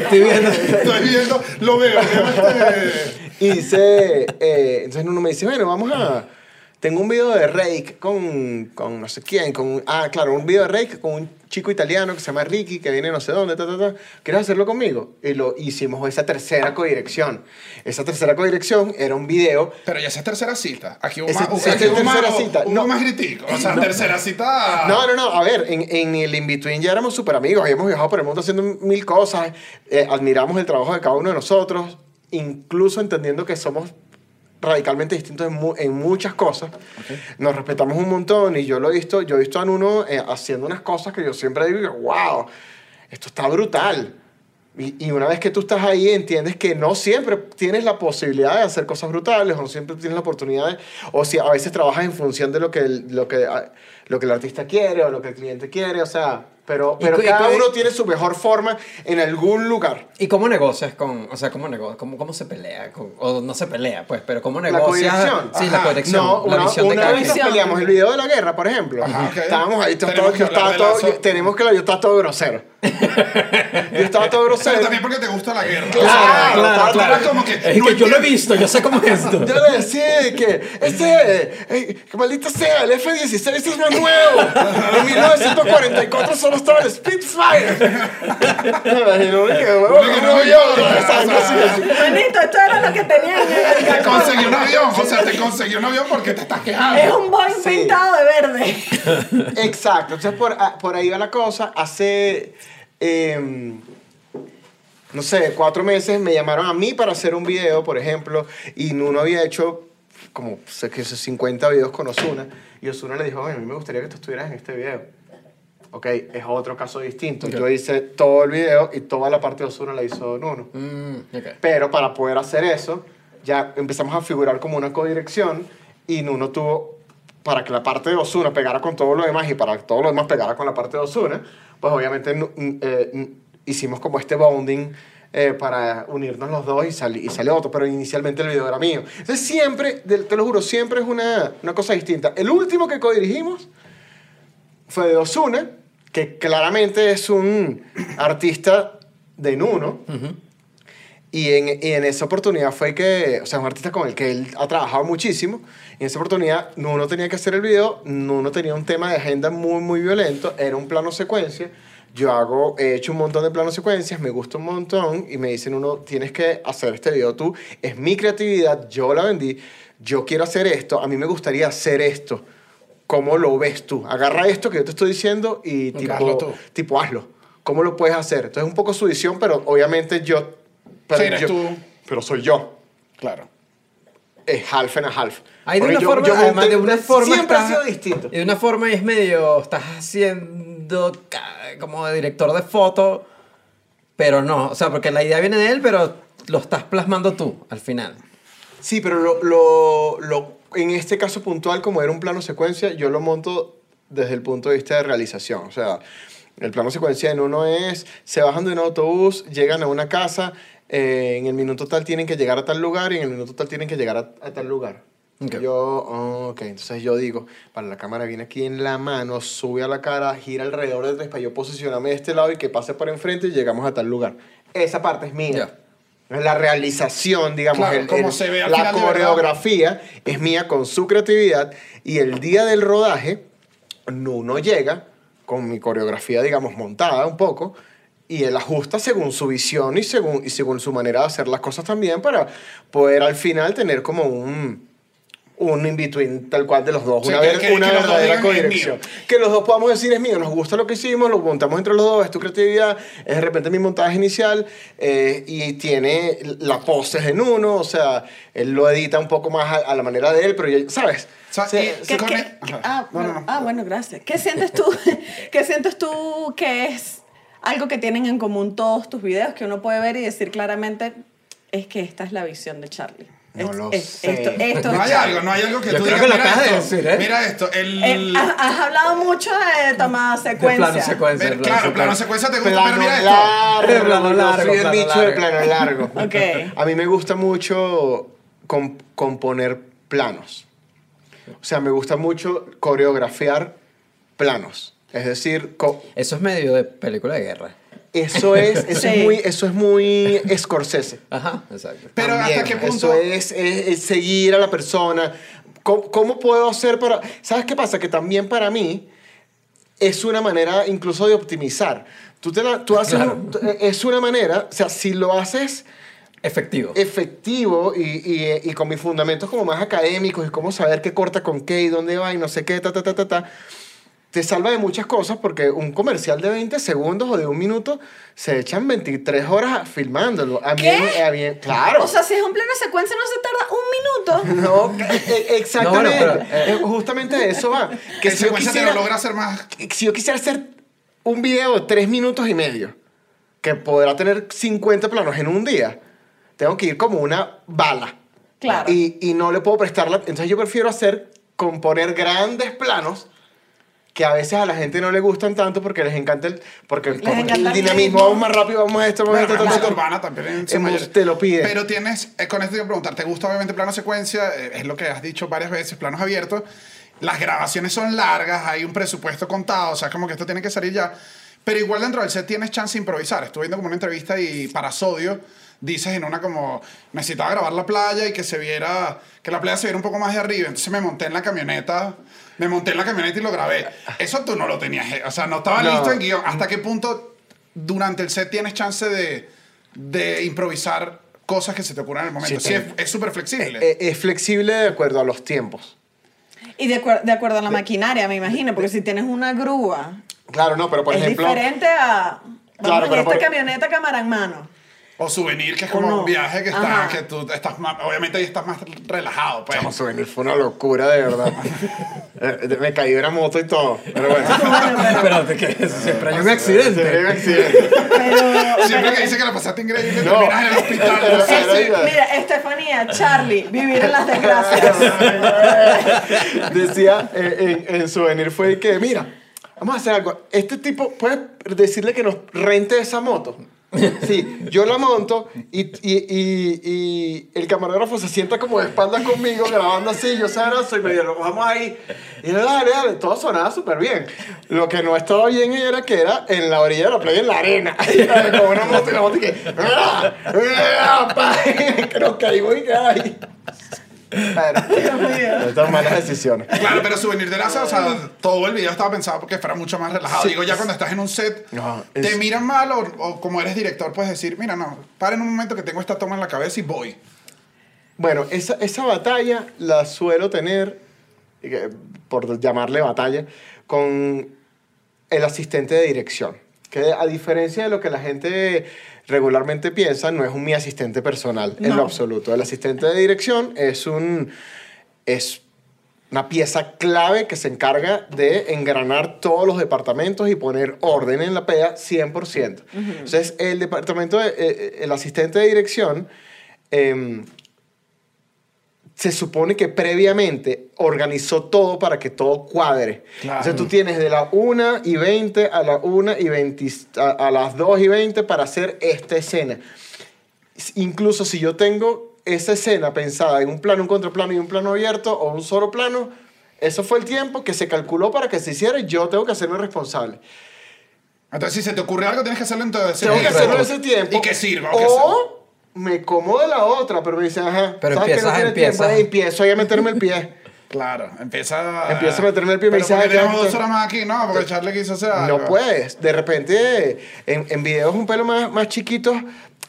Estoy viendo. Estoy viendo, lo veo, veo este... Y dice, eh, entonces uno me dice, bueno, vamos a... Tengo un video de Rake con, con no sé quién, con... Ah, claro, un video de Rake con un chico italiano que se llama Ricky, que viene no sé dónde, ta, ta, ta. ¿Quieres hacerlo conmigo? Y lo hicimos esa tercera codirección. Esa tercera codirección era un video... Pero ya esa es tercera cita. Aquí hubo Ese- más, esa aquí más, tercera cita. hubo No. más gritico. O sea, tercera cita... No, no, no. A ver, en, en el In-Between ya éramos súper amigos. Habíamos viajado por el mundo haciendo mil cosas. eh, admiramos el trabajo de cada uno de nosotros. Incluso entendiendo que somos radicalmente distintos en, mu- en muchas cosas. Nos respetamos un montón y yo lo he visto, yo he visto a Nuno eh, haciendo unas cosas que yo siempre digo, wow, esto está brutal. Y, y una vez que tú estás ahí, entiendes que no siempre tienes la posibilidad de hacer cosas brutales, o no siempre tienes la oportunidad, de- o si a veces trabajas en función de lo que lo que, ah, lo que el artista quiere o lo que el cliente quiere, o sea, pero, pero cada uno tiene su mejor forma en algún lugar. ¿Y cómo negocias con, o sea, cómo, nego cómo, cómo se pelea? Con- o no se pelea, pues, pero cómo La negocias? codirección. Sí, la Ajá. codirección, No, la una, visión de una cada vez nos peleamos el video de la guerra, por ejemplo. Ajá, ok. Estábamos ahí, yo Tenemos yo estaba de todo, yo- tenemos que hablar, yo estaba todo grosero. *laughs* yo estaba todo Pero grosero. también porque te gusta la guerra. Claro, claro, tú claro. eres como que... Es no que yo lo he visto, yo sé cómo es esto. *laughs* Yo le decía de que este, eh, que maldita sea, el F-16 es más nuevo. En 1944 solo estaba el Spitfire. Me imagino que, no. Manito, esto era lo que tenían en el Te conseguí un avión, o sea, te conseguí un avión porque te estás quejando. Es un Boeing Sí. pintado de verde. Exacto, entonces por, ah, por ahí va la cosa. Hace, em, no sé, cuatro meses me llamaron a mí para hacer un video, por ejemplo, y Nuno había hecho como sé que esos 50 videos con Osuna, y Osuna le dijo, "Oye, a mí me gustaría que tú estuvieras en este video. Ok, es otro caso distinto. Ok. Yo hice todo el video y toda la parte de Osuna la hizo Nuno. Mm, ok. Pero para poder hacer eso, ya empezamos a figurar como una codirección y Nuno tuvo, para que la parte de Osuna pegara con todo lo demás y para que todo lo demás pegara con la parte de Osuna, pues obviamente n- eh, n- hicimos como este bonding eh, para unirnos los dos y, sali- y salió otro, pero inicialmente el video era mío. Entonces siempre, te lo juro, siempre es una, una cosa distinta. El último que codirigimos fue de Osuna, que claramente es un artista de Nuno. Y en, y en esa oportunidad fue que, o sea, un artista con el que él ha trabajado muchísimo. Y en esa oportunidad, Nuno tenía que hacer el video, Nuno tenía un tema de agenda muy, muy violento, era un plano secuencia. Yo hago, he hecho un montón de planos secuencias, me gusta un montón, y me dicen, uno, tienes que hacer este video tú, es mi creatividad, yo la vendí, yo quiero hacer esto, a mí me gustaría hacer esto. ¿Cómo lo ves tú? Agarra esto que yo te estoy diciendo y tipo, hazlo tú. tipo hazlo. ¿Cómo lo puedes hacer? Entonces, un poco su visión, pero obviamente yo... Pero Sí, eres yo- tú. Pero soy yo. Claro. Es half and a half. Hay de una yo- forma, yo además monté- de una forma Siempre ha sido distinto. Y de una forma es medio, estás haciendo ca- como de director de foto, pero no, o sea, porque la idea viene de él, pero lo estás plasmando tú al final. Sí, pero lo, lo, lo- en este caso puntual, como era un plano secuencia, yo lo monto desde el punto de vista de realización. O sea, el plano secuencia en uno es, se bajan de un autobús, llegan a una casa, eh, en el minuto tal tienen que llegar a tal lugar y en el minuto tal tienen que llegar a tal lugar. Ok. Yo, oh, ok, entonces yo digo, para la cámara viene aquí en la mano, sube a la cara, gira alrededor de tres para yo posicionarme de este lado y que pase por enfrente y llegamos a tal lugar. Esa parte es mía. La realización, digamos, Claro, el- como el- se ve la coreografía es mía con su creatividad y el día del rodaje Nuno llega con mi coreografía, digamos, montada un poco y él ajusta según su visión y según, y según su manera de hacer las cosas también para poder al final tener como un, un in-between tal cual de los dos, Sí, una, que- ver- que- una que los dos verdadera digan, "Es codirección. mío". Que los dos podamos decir es mío, nos gusta lo que hicimos, lo montamos entre los dos, es tu creatividad, es de repente mi montaje inicial eh, y tiene la pose en uno, o sea, él lo edita un poco más a, a la manera de él, pero ya- ¿sabes? O sea, Se- y- se- ¿Qué- con qué- el- qué- Ajá. ah, No, bueno, no, no. ah, bueno, gracias. ¿Qué sientes tú? *laughs* ¿Qué sientes tú que es algo que tienen en común todos tus videos que uno puede ver y decir claramente es que esta es la visión de Charlie? No lo es- sé. Esto, esto No hay algo, no hay algo que Yo tú creo digas, que lo mira de esto, decir, ¿eh? Mira esto, el... Eh, has, has hablado mucho de tomar secuencia. plano secuencia. Ver, claro, plano secuencia te gusta, pero Plano mira esto. largo, Plano largo, soy el plano bicho de largo. plano largo. *laughs* A mí me gusta mucho com- componer planos. O sea, me gusta mucho coreografiar planos. Es decir, Eso es medio de película de guerra. Eso es, eso Sí. es muy, eso es muy Scorsese. Ajá, exacto. Pero También, hasta qué punto... Eso es, es- es seguir a la persona. ¿Cómo, cómo puedo hacer para...? ¿Sabes qué pasa? Que también para mí es una manera incluso de optimizar. Tú, te la- tú haces... Claro. un- es una manera... O sea, si lo haces Efectivo. efectivo y, y- y con mis fundamentos como más académicos y cómo saber qué corta con qué y dónde va y no sé qué, ta, ta, ta, ta, ta, te salva de muchas cosas porque un comercial de 20 segundos o de un minuto se echan 23 horas filmándolo. A mí, ¿Qué? a mí- claro. O sea, si es un plano secuencia no se tarda un minuto. *laughs* no, e- exactamente. No, bueno, pero, Eh, Justamente de eso va. Que si yo, quisiera, lo logra hacer más... si yo quisiera hacer un video de 3 minutos y medio, que podrá tener 50 planos en un día, tengo que ir como una bala. Claro. Y, y no le puedo prestar la... Entonces yo prefiero hacer, componer grandes planos que a veces a la gente no le gustan tanto porque les encanta el, porque, encanta el el dinamismo, vamos más rápido, vamos a esto, vamos a esto, la música urbana también en su Hemos- mayoría. te lo pide. Pero tienes, eh, con esto te quiero preguntar, ¿te gusta obviamente plano secuencia? Eh, es lo que has dicho varias veces, planos abiertos. Las grabaciones son largas, hay un presupuesto contado, o sea, como que esto tiene que salir ya. Pero igual dentro del set tienes chance de improvisar. Estuve viendo como una entrevista y para Sodio dices en una como, necesitaba grabar la playa y que se viera, que la playa se viera un poco más de arriba. Entonces me monté en la camioneta, me monté en la camioneta y lo grabé. Eso tú no lo tenías, eh, o sea, no estaba No. listo en guion. ¿Hasta qué punto durante el set tienes chance de, de improvisar cosas que se te ocurran en el momento? Sí, es es súper flexible. Eh, es flexible de acuerdo a los tiempos. Y de, acuer- de acuerdo a la maquinaria, me imagino, porque si tienes una grúa, Claro, no, pero por es ejemplo... diferente a... Vamos Claro, en esta por- camioneta cámara en mano. O souvenir, que es como no. un viaje que, está, que tú estás más, obviamente ahí estás más relajado. Pues. Chamo, Souvenir fue una locura, de verdad. *laughs* Eh, me caí de una moto y todo. Pero bueno. Espérate, que eso siempre hay un accidente. Sí, un accidente. Pero, Siempre que dice que la pasaste increíble, No. terminas en el hospital. No sé Mira, Estefanía, Charlie, vivir en las desgracias. *laughs* Decía eh, en, en Souvenir fue que, mira, vamos a hacer algo. Este tipo, ¿puedes decirle que nos rente esa moto? Sí, yo la monto y, y, y, y el camarógrafo se sienta como de espaldas conmigo grabando así, yo sabroso y me dijo, vamos ahí. Y dale, dale, todo sonaba súper bien. Lo que no estaba bien era que era en la orilla de la playa, en la arena. *laughs* Con una moto y la moto y que... ¡ah! ¡ah! pa! *laughs* que nos que ay. Estas malas decisiones. Claro, pero souvenir de NASA, o sea, todo el video estaba pensado porque fuera mucho más relajado. Digo, ya cuando estás en un set, No, te miran mal o, o como eres director, puedes decir, mira, no, paren un momento que tengo esta toma en la cabeza y voy. Bueno, esa, esa batalla la suelo tener, eh, por llamarle batalla, con el asistente de dirección. Que a diferencia de lo que la gente regularmente piensa, no es un mi asistente personal en lo absoluto. El asistente de dirección es un... Es una pieza clave que se encarga de engranar todos los departamentos y poner orden en la PEA 100%. Entonces, el departamento, de- eh, eh, el asistente de dirección, em, se supone que previamente organizó todo para que todo cuadre. Claro. Entonces tú tienes de la 1 y 20 a la 1 y 20, a, a las 2 y 20 para hacer esta escena. Incluso si yo tengo esa escena pensada en un plano, un contraplano y un plano abierto o un solo plano, eso fue el tiempo que se calculó para que se hiciera y yo tengo que hacerme responsable. Entonces, si se te ocurre algo, tienes que hacerlo en todo ese Tengo que tiempo. hacerlo en ese tiempo. Y que sirva. o que O me como de la otra, pero me dicen, ajá, Pero ¿sabes que empiezas- tiene empiezas- tiempo? Empiezo ahí a meterme el pie. *laughs* Claro, empieza. Empieza a meterme el pie y me Pero dice, ¿por qué "Ay, ya tenemos dos horas más aquí? No, porque Charlie quiso hacer algo. No puedes. De repente, en, en videos un pelo más, más chiquitos,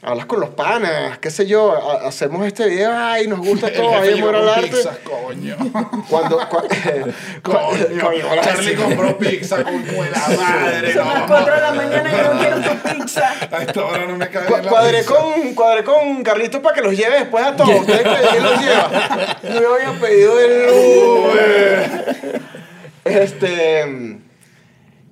hablas con los panas, qué sé yo, ha- hacemos este video, ay, nos gusta *laughs* todo, llegó amor al arte. pizzas, coño. *laughs* Cuando, cua- *laughs* Coño, coño, Charlie compró pizza con buena madre. Son no, las 4 de la mañana y yo no quiero tu pizza. A esta hora no me cae Cu- la Cuadré pizza. con, cuadré con Carlitos para que los lleve después a todos. Ustedes que los lleva. No había pedido el Uber. Este.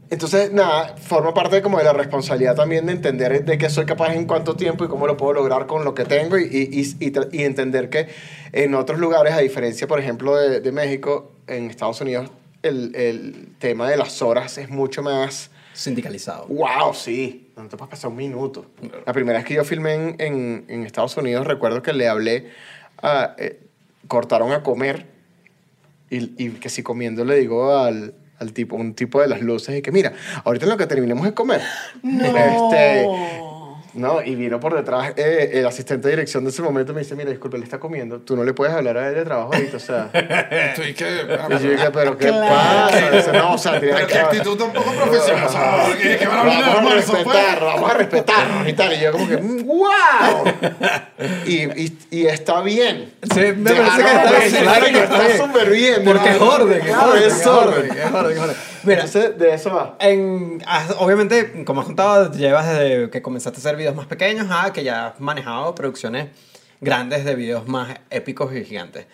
Entonces, nada, forma parte como de la responsabilidad también de entender de qué soy capaz en cuánto tiempo y cómo lo puedo lograr con lo que tengo y, y, y- y entender que en otros lugares, a diferencia, por ejemplo, de, de México, en Estados Unidos, el, el tema de las horas es mucho más... Sindicalizado. Wow, sí. No te puedes pasar un minuto. La primera vez que yo filmé en, en, en Estados Unidos, recuerdo que le hablé a... eh, cortaron a comer y, y que si comiendo le digo al, al tipo, un tipo de las luces y que mira, ahorita lo que terminemos de comer. No. Este, no, y vino por detrás eh, el asistente de dirección de ese momento me dice, mira, disculpe, él está comiendo, tú no le puedes hablar a él de trabajo ahorita, o sea... *laughs* Estoy que. Y yo dije, pero ¿qué Claro. pasa? Dice, no, o sea, Pero que- qué actitud tan poco profesional. O sea, que, que van a hablar de vamos a respetar, vamos a respetar y tal. Y yo como que, ¡wow! Y, y, y está bien. Sí, me parece que está bien, claro que está súper bien. Porque es orden, es orden, es es orden, Mira, Entonces, de eso va. En, has- obviamente, como has contado, llevas desde que comenzaste a hacer videos más pequeños a que ya has manejado producciones grandes de videos más épicos y gigantes.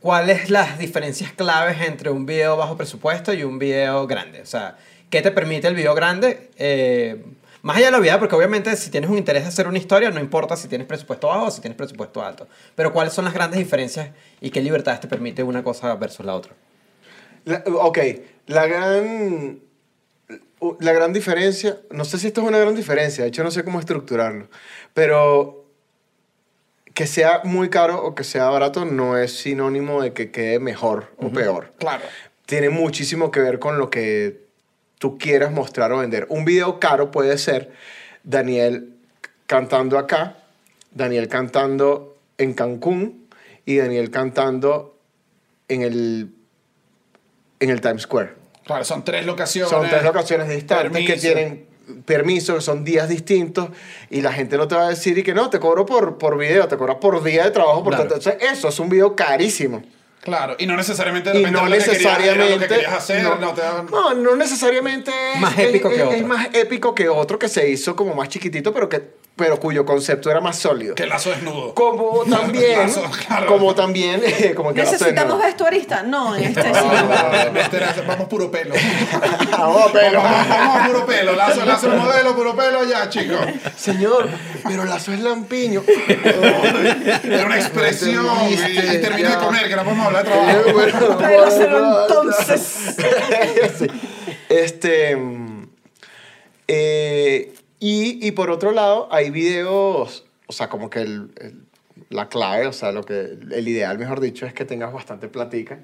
¿Cuáles las diferencias claves entre un video bajo presupuesto y un video grande? O sea, ¿qué te permite el video grande? Eh, más allá de la vida, porque obviamente si tienes un interés de hacer una historia, no importa si tienes presupuesto bajo o si tienes presupuesto alto. Pero ¿cuáles son las grandes diferencias y qué libertades te permite una cosa versus la otra? La- ok, la gran, la gran diferencia, no sé si esto es una gran diferencia, de hecho no sé cómo estructurarlo, pero que sea muy caro o que sea barato no es sinónimo de que quede mejor o peor. Claro. Tiene muchísimo que ver con lo que tú quieras mostrar o vender. Un video caro puede ser Daniel cantando acá, Daniel cantando en Cancún y Daniel cantando en el, en el Times Square. Claro, son tres locaciones. Son tres locaciones distantes que permiso. tienen permiso, son días distintos y la gente no te va a decir y que no, te cobro por, por video, te cobro por día de trabajo. Por Claro. tanto. Entonces, eso es un video carísimo. Claro, y no necesariamente de Y no que necesariamente. lo que hacer, no, no, te no, no necesariamente es, Más es- épico que otro. Es más épico que otro que se hizo como más chiquitito, pero, que, pero cuyo concepto era más sólido. Que el lazo desnudo. Como *laughs* también, Lazo, claro. como también, *laughs* como que ¿Necesitamos vestuarista? No, en este sí. No, no, no, este vamos puro pelo. *laughs* Vamos, pero- Vamos, vamos a puro pelo. Lazo, lazo el modelo, puro pelo ya, chicos. Señor, pero lazo es lampiño. Era una expresión. Y, y termina de comer, que no podemos hablar de trabajo. bueno, Pero entonces. Este. mm, eh, y, y por otro lado, hay videos. O sea, como que el- el- la clave, o sea, lo que, el ideal, mejor dicho, es que tengas bastante platica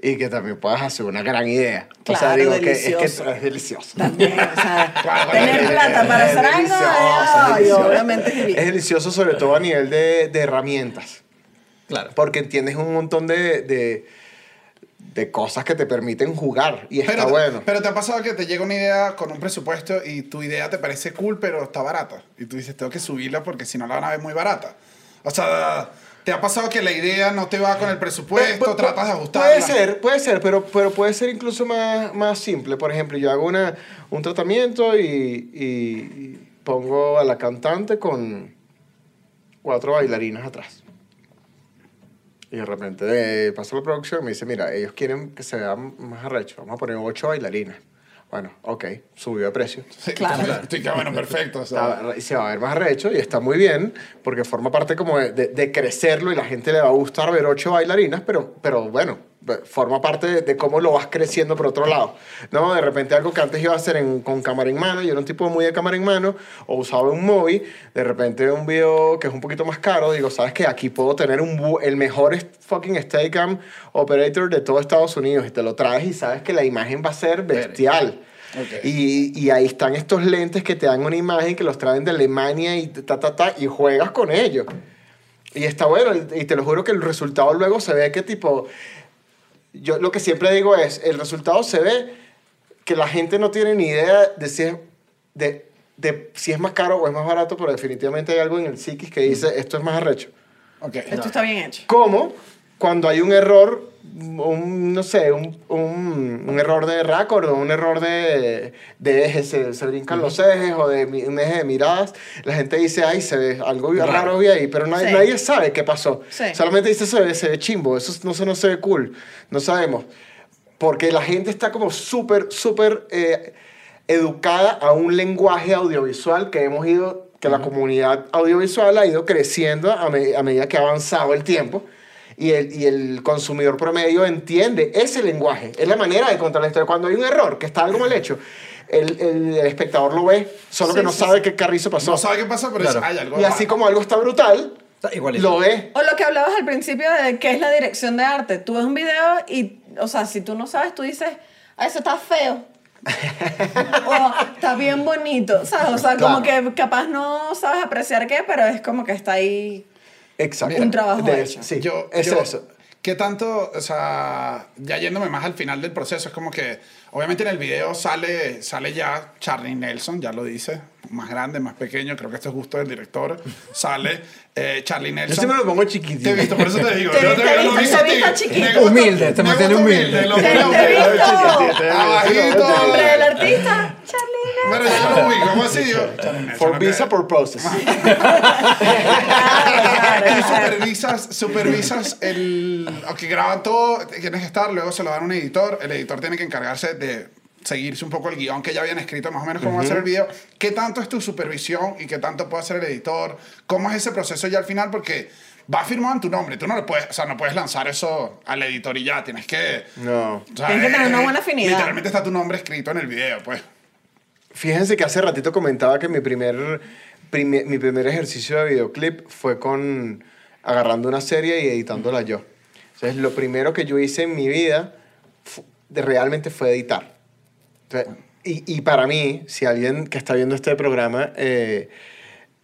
y que también puedas hacer una gran idea. o sea, Claro, digo que es, delicioso. que es delicioso. También, o sea, *laughs* Claro, tener plata para hacer algo, delicioso, es delicioso. obviamente. Es delicioso, sobre todo a nivel de, de herramientas. Claro. Porque entiendes un montón de, de, de cosas que te permiten jugar. Y está Pero, bueno. pero te ha pasado que te llega una idea con un presupuesto y tu idea te parece cool, pero está barata. Y tú dices, tengo que subirla porque si no la van a ver muy barata. O sea, ¿te ha pasado que la idea no te va con el presupuesto? Pu- tratas de ajustarla. Puede ser, puede ser, pero, pero puede ser incluso más, más simple. Por ejemplo, yo hago una, un tratamiento y- y pongo a la cantante con cuatro bailarinas atrás. Y de repente eh, pasa la producción y me dice, mira, ellos quieren que se vea más arrecho. Vamos a poner ocho bailarinas. Bueno, ok, subió de precio. *laughs* Sí, Claro. Estoy que, bueno, perfecto. o sea, Está- y se va a ver más arrecho y está muy bien porque forma parte como de, de- de crecerlo y la gente le va a gustar ver ocho bailarinas, pero, pero bueno, forma parte de, de cómo lo vas creciendo por otro lado. ¿no? De repente algo que antes iba a hacer en- con cámara en mano, yo era un tipo muy de cámara en mano, o usaba un móvil, de repente un video que es un poquito más caro, digo, ¿sabes qué? Aquí puedo tener un, el mejor fucking Steadicam operator de todo Estados Unidos y te lo traes y sabes que la imagen va a ser bestial. Ok. Y, y ahí están estos lentes que te dan una imagen que los traen de Alemania y ta, ta, ta, y juegas con ellos. Y está bueno, y te lo juro que el resultado luego se ve que tipo, yo lo que siempre digo es, el resultado se ve que la gente no tiene ni idea de si es, de, de si es más caro o es más barato, pero definitivamente hay algo en el psiquis que dice, esto es más arrecho. Esto está bien hecho. Como cuando hay un error, un, no sé, un, un, un error de récord o un error de, de ejes, se, se brincan los ejes o de un eje de miradas, la gente dice, ay, se ve algo Raro. raro vi ahí, pero nadie, Sí. nadie sabe qué pasó. Sí. Solamente dice, se ve, se ve chimbo, eso no se, no se ve cool, no sabemos. Porque la gente está como súper, súper eh, educada a un lenguaje audiovisual que hemos ido, que la comunidad audiovisual ha ido creciendo a, me- a medida que ha avanzado el tiempo. Y el, y el consumidor promedio entiende ese lenguaje. Es la manera de contar la historia. Cuando hay un error, que está algo mal hecho, el, el- el espectador lo ve, solo Sí, que no sí, sabe sí. qué carrizo pasó. No sabe qué pasa, pero Claro. es, hay algo. y así mal. como algo está brutal, Está lo ve. O lo que hablabas al principio de qué es la dirección de arte. Tú ves un video y, o sea, si tú no sabes, tú dices, ah, eso está feo. *laughs* o está bien bonito, ¿sabes? O sea, como que capaz no sabes apreciar qué, pero es como que está ahí. Exacto. Un trabajo De- hecho. Sí, yo, es yo- eso. ¿Qué tanto, o sea, ya yéndome más al final del proceso, es como que, obviamente en el video sale, sale ya Charlie Nelson, ya lo dice, más grande, más pequeño, creo que esto es gusto del director, sale eh, Charlie Yo Nelson. siempre lo pongo Te he chiquitito. visto, por eso te digo. Te- yo te he lo visto, te visto chiquito. Humilde, te mantiene humilde. lo Te- te he humilde. visto. Abajito. El nombre del artista, Charlie Pero yo lo ubico, ¿cómo así? Yo, For visa purposes. Tú supervisas, supervisas el. Ok, graban todo, tienes que estar, luego se lo dan a un editor. El editor tiene que encargarse de seguirse un poco el guion que ya habían escrito, más o menos cómo va a ser el video. ¿Qué tanto es tu supervisión y qué tanto puede hacer el editor? ¿Cómo es ese proceso ya al final? Porque va firmado en tu nombre. Tú no le puedes, o sea, no puedes lanzar eso al editor y ya. Tienes que. No. o sea, Tienes que tener una buena afinidad. Literalmente está tu nombre escrito en el video, pues. Fíjense que hace ratito comentaba que mi primer, prime- mi primer ejercicio de videoclip fue con agarrando una serie y editándola yo. Entonces, lo primero que yo hice en mi vida fu- de- realmente fue editar. Entonces, y, y para mí, si alguien que está viendo este programa eh,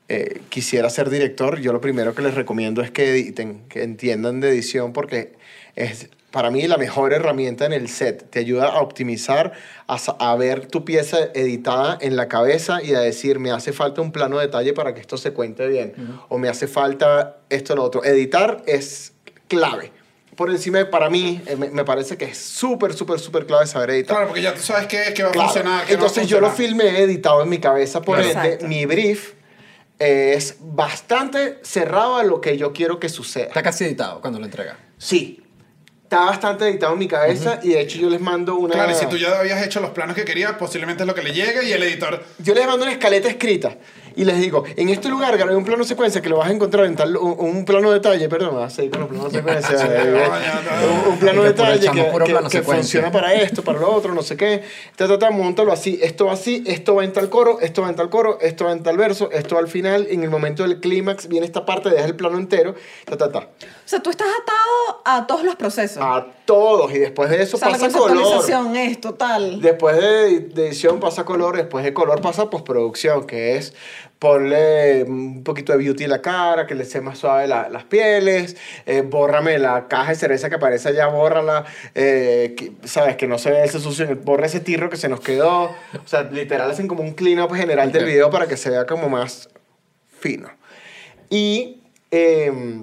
eh, quisiera ser director, yo lo primero que les recomiendo es que editen, que entiendan de edición, porque es para mí la mejor herramienta en el set. Te ayuda a optimizar, a, a ver tu pieza editada en la cabeza y a decir, me hace falta un plano de detalle para que esto se cuente bien, o me hace falta esto o lo otro. Editar es clave. Por encima, para mí, eh, me, me parece que es súper, súper, súper clave saber editar. Claro, porque ya tú sabes qué, qué va a Claro. funcionar. qué no va a Entonces yo lo funcionar. filmé editado en mi cabeza, por Claro. ende, Exacto. mi brief eh, es bastante cerrado a lo que yo quiero que suceda. Está casi editado cuando lo entrega. Sí, está bastante editado en mi cabeza y de hecho yo les mando una... Claro, y si tú ya habías hecho los planos que querías, posiblemente es lo que le llegue y el editor Yo les mando una escaleta escrita y les digo, en este lugar grabé un plano secuencia que lo vas a encontrar en tal, un, un plano detalle, perdón, me vas a seguir con los planos secuencia, Sí, eh, no. un, un plano detalle que, que- plano que funciona para esto, para lo otro, no sé qué, ta, ta, ta, montalo así, esto va así, esto va en tal coro, esto va en tal coro, esto va en tal verso, esto va al final, en el momento del clímax viene esta parte, deja el plano entero, ta, ta, ta, O sea, tú estás atado a todos los procesos. a todos y después de eso o sea, la pasa color. conceptualización es total. Después de, edición pasa color, después de color pasa postproducción, que es ponle un poquito de beauty en la cara, que le sea más suave la- las pieles, eh, bórrame la caja de cerveza que aparece allá, bórrala, eh, que- sabes, que no se vea ese sucio, borra ese tirro que se nos quedó, o sea, literal hacen como un clean-up general del video para que se vea como más fino. Y eh,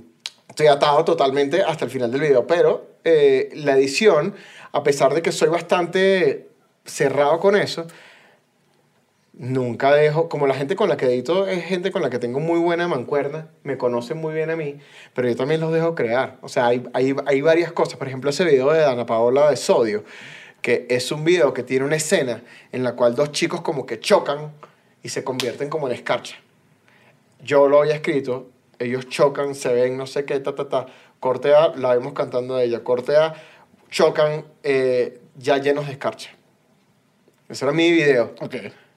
estoy atado totalmente hasta el final del video, pero eh, la edición, a pesar de que soy bastante cerrado con eso, nunca dejo, como la gente con la que edito es gente con la que tengo muy buena mancuerna, me conocen muy bien a mí, pero yo también los dejo crear. O sea, hay, hay, hay varias cosas. Por ejemplo, ese video de Dana Paola de Sodio, que es un video que tiene una escena en la cual dos chicos como que chocan y se convierten como en escarcha yo lo había escrito, ellos chocan, se ven, no sé qué, ta, ta, ta. Corte A, la vemos cantando a ella. Corte A, chocan eh, ya llenos de escarcha. Ese era mi video. Ok.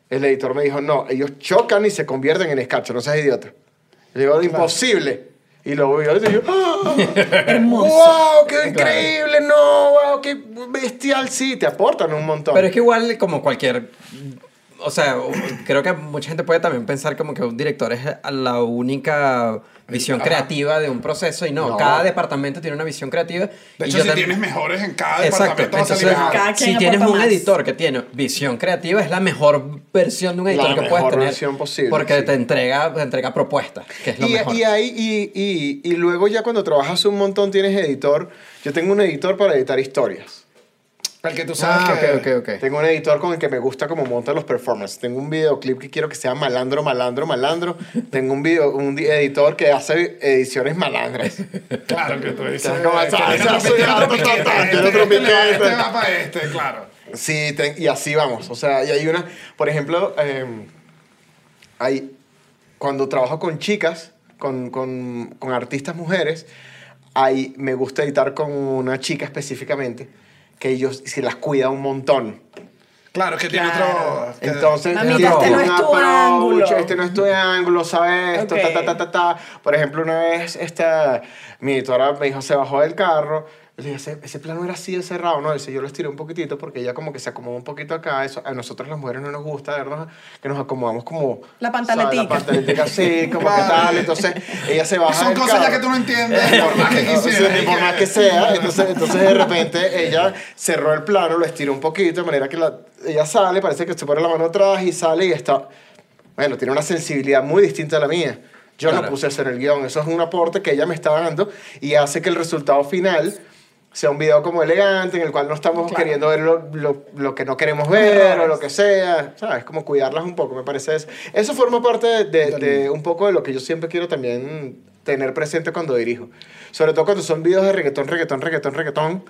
El editor me dijo, no, ellos chocan y se convierten en escarcha, no seas idiota. Le digo, imposible. Y luego yo digo, ¡ah! *laughs* Hermoso. ¡Wow! ¡Qué increíble! ¡No! ¡Wow! ¡Qué bestial! Sí, te aportan un montón. Pero es que igual como cualquier... O sea, creo que mucha gente puede también pensar como que un director es la única visión Ajá. creativa de un proceso y no, No. cada departamento tiene una visión creativa. De y hecho, yo si tam- tienes mejores en cada Exacto. departamento, Entonces, mejor. Cada si tienes un más. editor que tiene visión creativa, es la mejor versión de un editor La que puedes mejor tener. versión posible, Porque sí. te entrega, te entrega propuestas, que es lo Y, mejor. y, ahí, y, y, y luego ya cuando trabajas un montón tienes editor. Yo tengo un editor para editar historias. El que tú sabes ah, que... ok, ok, ok. Tengo un editor con el que me gusta como monta los performances. Tengo un videoclip que quiero que sea malandro, malandro, malandro. Tengo un, video, un di- editor que hace ediciones malandras. *laughs* Claro que tú dices... Como, "Ah, este- este le va- piquete". Este este, claro. Sí, te- y así vamos. O sea, y hay una, por ejemplo, eh, hay, cuando trabajo con chicas, con, con, con artistas mujeres, hay, me gusta editar con una chica específicamente, que ellos se las cuida un montón. Claro, que tiene Claro. otro... Entonces, Mamita, tiene este no es tu approach, ángulo. Este no es tu ángulo, ¿sabes? Esto, ta, ta, ta, ta. Por ejemplo, una vez esta, mi editora me dijo, se bajó del carro. Le dije, ese, ese plano era así de cerrado, ¿no? Dice, yo lo estiré un poquitito porque ella como que se acomodó un poquito acá. Eso, a nosotros las mujeres no nos gusta, ¿verdad? Que nos acomodamos como... La ¿sabes? pantaletica. La pantaletica así, *laughs* como que tal. Entonces, ella se baja Son cosas ya que tú no entiendes, por más que quisieras. por más que sea. Entonces, entonces de repente ella cerró el plano, lo estiró un poquito, de manera que la- ella sale, parece que se pone la mano atrás y sale y está... Bueno, tiene una sensibilidad muy distinta a la mía. Yo no Claro. puse eso en el guion. Eso es un aporte que ella me está dando y hace que el resultado final sea un video como elegante, en el cual no estamos Claro. queriendo ver lo, lo- lo que no queremos ver o lo que sea. ¿Sabes? Como cuidarlas un poco, me parece eso. Eso forma parte de, de- de un poco de lo que yo siempre quiero también tener presente cuando dirijo. Sobre todo cuando son videos de reggaetón, reggaetón, reggaetón, reggaetón.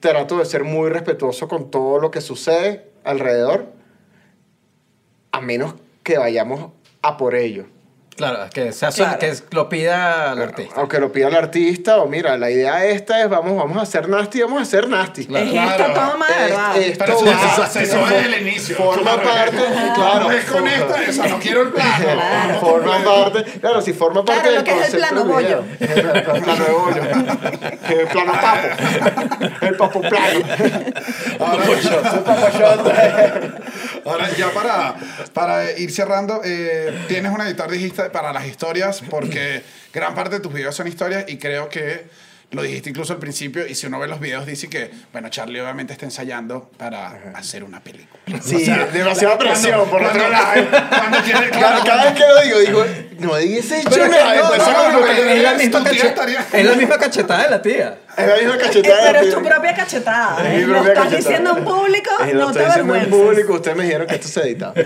Trato de ser muy respetuoso con todo lo que sucede alrededor, a menos que vayamos a por ello. Claro, que, sea, Claro. que lo pida el artista. Aunque lo pida el artista, o mira, la idea esta es, vamos, vamos a hacer nasty, vamos a hacer nasty. Es Claro. esta toma, de Es- verdad. es- Pero Esto eso, va- eso, eso es desde el inicio. Forma Claro. parte, claro. No es con forma- esta, esa, no quiero el *laughs* plano. Claro. Forma parte, claro, si forma parte Claro, del lo que es el plano video. El plano de bollo. El plano papo. El papo plano. *laughs* Ahora, El papo shot. ahora, ya para, para ir cerrando, eh, tienes un editor, dijiste, para las historias, porque gran parte de tus videos son historias y creo que lo dijiste incluso al principio y si uno ve los videos dice que, bueno, Charlie obviamente está ensayando para hacer una película. Sí, *laughs* demasiada presión por otro lado. Claro, cada vez que lo digo, digo, no dices hecho Pero es la misma cachetada. estaría- Es la misma cachetada de la tía. Es la misma cachetada. pero es tu propia cachetada. Es mi ¿eh? Lo propia estás cachetada. diciendo en público, no te diciendo en avergüences. público, ustedes me dijeron que esto se edita. *laughs*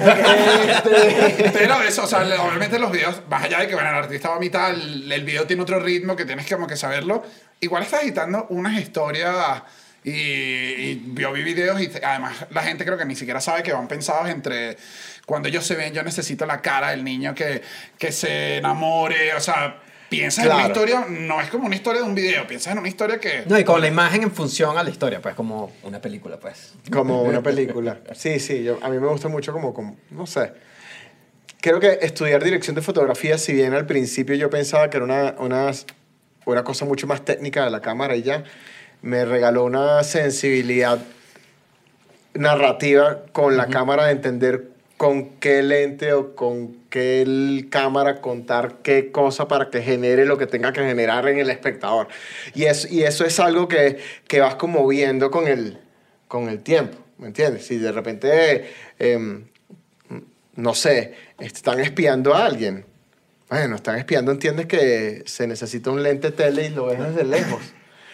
Este, Pero eso, o sea, obviamente los videos, más allá de que bueno, el artista va a mitad, el, video tiene otro ritmo que tienes como que saberlo. Igual estás editando unas historias y, y yo vi videos y además la gente creo que ni siquiera sabe que van pensados entre cuando ellos se ven, yo necesito la cara del niño que, que se enamore, o sea, piensas en una Claro. historia, no es como una historia de un video, piensas en una historia que... No, y con la imagen en función a la historia, pues como una película, pues. Como una *laughs* película. Sí, sí, yo, a mí me gusta mucho como, como, no sé. Creo que estudiar dirección de fotografía, si bien al principio yo pensaba que era una, una, una cosa mucho más técnica de la cámara y ya, me regaló una sensibilidad narrativa con la cámara de entender con qué lente o con qué cámara contar qué cosa para que genere lo que tenga que generar en el espectador. Y, es, y eso es algo que, que vas como viendo con el, con el tiempo, ¿me entiendes? Si de repente, em, no sé, están espiando a alguien. Bueno, están espiando, entiendes que se necesita un lente tele y lo ves desde lejos.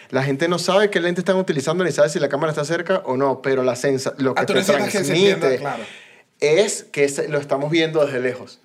La gente no sabe qué lente están utilizando ni sabe si la cámara está cerca o no, pero la sensa lo que Ah, te que se entienda, transmite claro. es que lo estamos viendo desde lejos.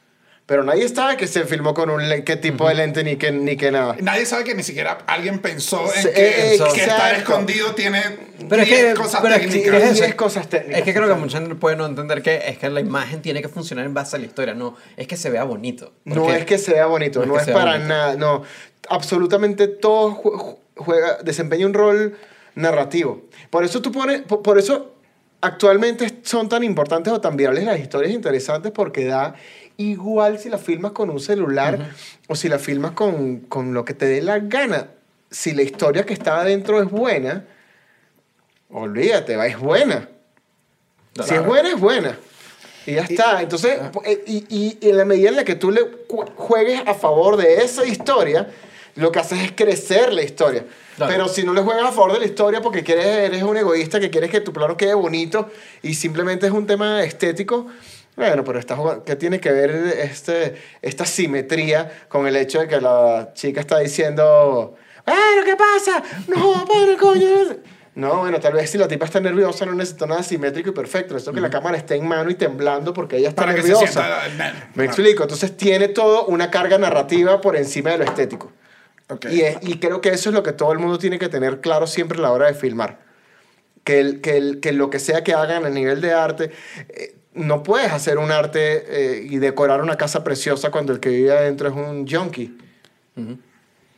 Pero nadie sabe que se filmó con un qué tipo de lente ni qué, ni qué nada. Nadie sabe que ni siquiera alguien pensó en que, exacto. que estar escondido tiene Pero es 10 que- cosas pero es que- técnicas. es Diez eso. cosas técnicas. Es que creo que mucha gente puede no entender que es que la imagen tiene que funcionar en base a la historia. No, es que se vea bonito. No es que sea bonito, no no es es, que para bonito. nada, no. Absolutamente todo jue- juega, desempeña un rol narrativo. Por eso tú pones, por, por eso actualmente son tan importantes o tan virales las historias interesantes porque da igual si la filmas con un celular o si la filmas con, con lo que te dé la gana. Si la historia que está adentro es buena, olvídate, va, es buena. Si es buena, es buena. Y ya está. Entonces, eh, y, y- y en la medida en la que tú le juegues a favor de esa historia, lo que haces es crecer la historia. Claro. Pero si no le juegas a favor de la historia porque quieres, eres un egoísta que quieres que tu plano quede bonito y simplemente es un tema estético, bueno, pero estás jugando- ¿qué tiene que ver este, esta simetría con el hecho de que la chica está diciendo, bueno, ¿qué pasa? No, padre, coño. No, bueno, tal vez si la tipa está nerviosa no necesita nada simétrico y perfecto. Necesito que la cámara esté en mano y temblando porque ella está Para que se nerviosa. sienta el nervio. Me explico. Entonces tiene todo una carga narrativa por encima de lo estético. Ok. Y, es- y creo que eso es lo que todo el mundo tiene que tener claro siempre a la hora de filmar. Que, el- que, el- que lo que sea que hagan a nivel de arte, eh, no puedes hacer un arte eh, y decorar una casa preciosa cuando el que vive adentro es un junkie.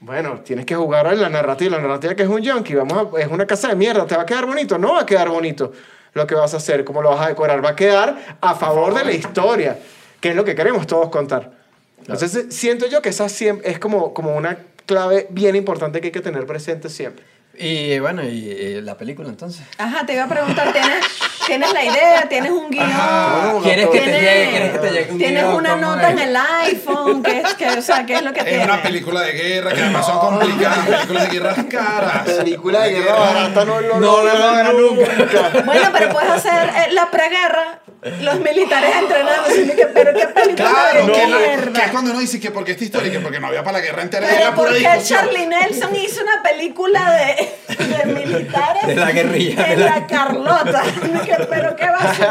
Bueno, tienes que jugar a la narrativa. La narrativa que es un junkie, vamos a- es una casa de mierda. ¿Te va a quedar bonito? No va a quedar bonito lo que vas a hacer, cómo lo vas a decorar. Va a quedar a favor de la historia, que es lo que queremos todos contar. Entonces, siento yo que esa es como, como una clave bien importante que hay que tener presente siempre. Y bueno, y, y la película entonces. Ajá, te iba a preguntar, ¿tienes, *laughs* ¿tienes la idea? ¿Tienes un guion? No, ¿Quieres que te ¿Tienes- llegue? ¿Quieres que te llegue un ¿Tienes guion? una ¿Cómo nota es? en el iPhone? ¿Qué es, que, o sea, ¿qué es lo que Es tienes? una película de guerra que además son complicadas, películas de guerras caras. Película de guerra barata no lo No, no, no, no, nunca. Bueno, pero puedes hacer eh, la preguerra, los militares entrenando, que, pero qué película Claro, de que, mierda. Que es cuando uno dice que porque esta historia, que porque no había para la guerra entera, Pero era pura ¿por qué discusión. Charlie Nelson hizo una película de, de militares? De la guerrilla, de En la- la Carlota. *laughs* Que- Pero qué va a ser.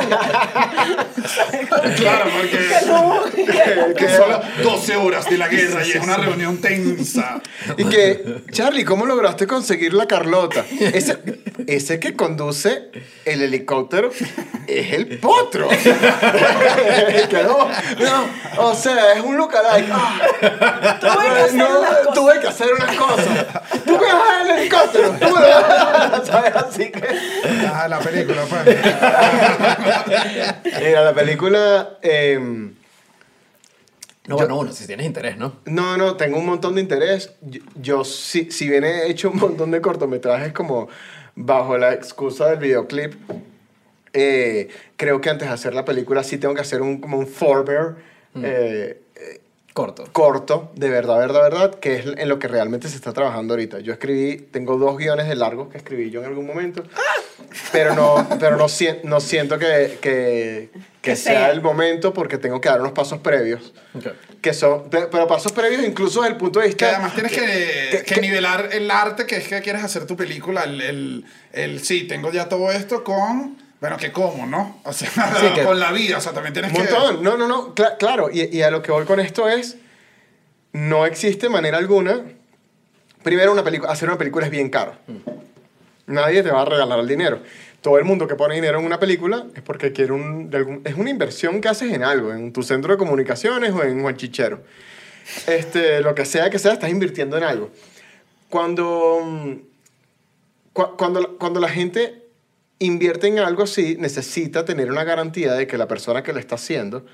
Claro, porque- Que no- que- Que solo 12 horas de la guerra y es una reunión tensa. Y que, Charlie, ¿cómo lograste conseguir la Carlota? Ese, ese que conduce el helicóptero es el potro. *laughs* No, o sea, es un lookalike. Ah, Tuve que hacer no, unas cosas. tuve que hacer unas cosas. Tú me vas a dar el helicóptero. Tú me vas a ¿sabes? Así que... Ah, la película, pues. *laughs* Mira, la película... em, No, bueno, uno, si tienes interés, ¿no? No, no, tengo un montón de interés. Yo, yo si, si bien he hecho un montón de cortometrajes como bajo la excusa del videoclip, eh, creo que antes de hacer la película sí tengo que hacer un, como un forbear eh, Corto. corto, de verdad, verdad, verdad, que es en lo que realmente se está trabajando ahorita. Yo escribí, tengo dos guiones de largos que escribí yo en algún momento, pero no, pero no, sien- no siento que, que, que Que sea sea. el momento porque tengo que dar unos pasos previos Ok. que son, pe- pero pasos previos incluso desde el punto de Que vista... además tienes que, que- que que- nivelar el arte, que es que quieres hacer tu película. El, el, el, sí, tengo ya todo esto con. Bueno, que cómo, ¿no? O sea, *laughs* Sí, que- con la vida. O sea, también tienes Un que. montón. No, no, no. cla- claro. Y, y a lo que voy con esto es, no existe manera alguna. Primero, una película, hacer una película es bien caro. Nadie te va a regalar el dinero. Todo el mundo que pone dinero en una película es porque quiere un, algún- es una inversión que haces en algo, en tu centro de comunicaciones o en Juanchichero. Este, lo que sea que sea, estás invirtiendo en algo. Cuando, mm, cu- cuando, cuando la gente invierte en algo así, necesita tener una garantía de que la persona que lo está haciendo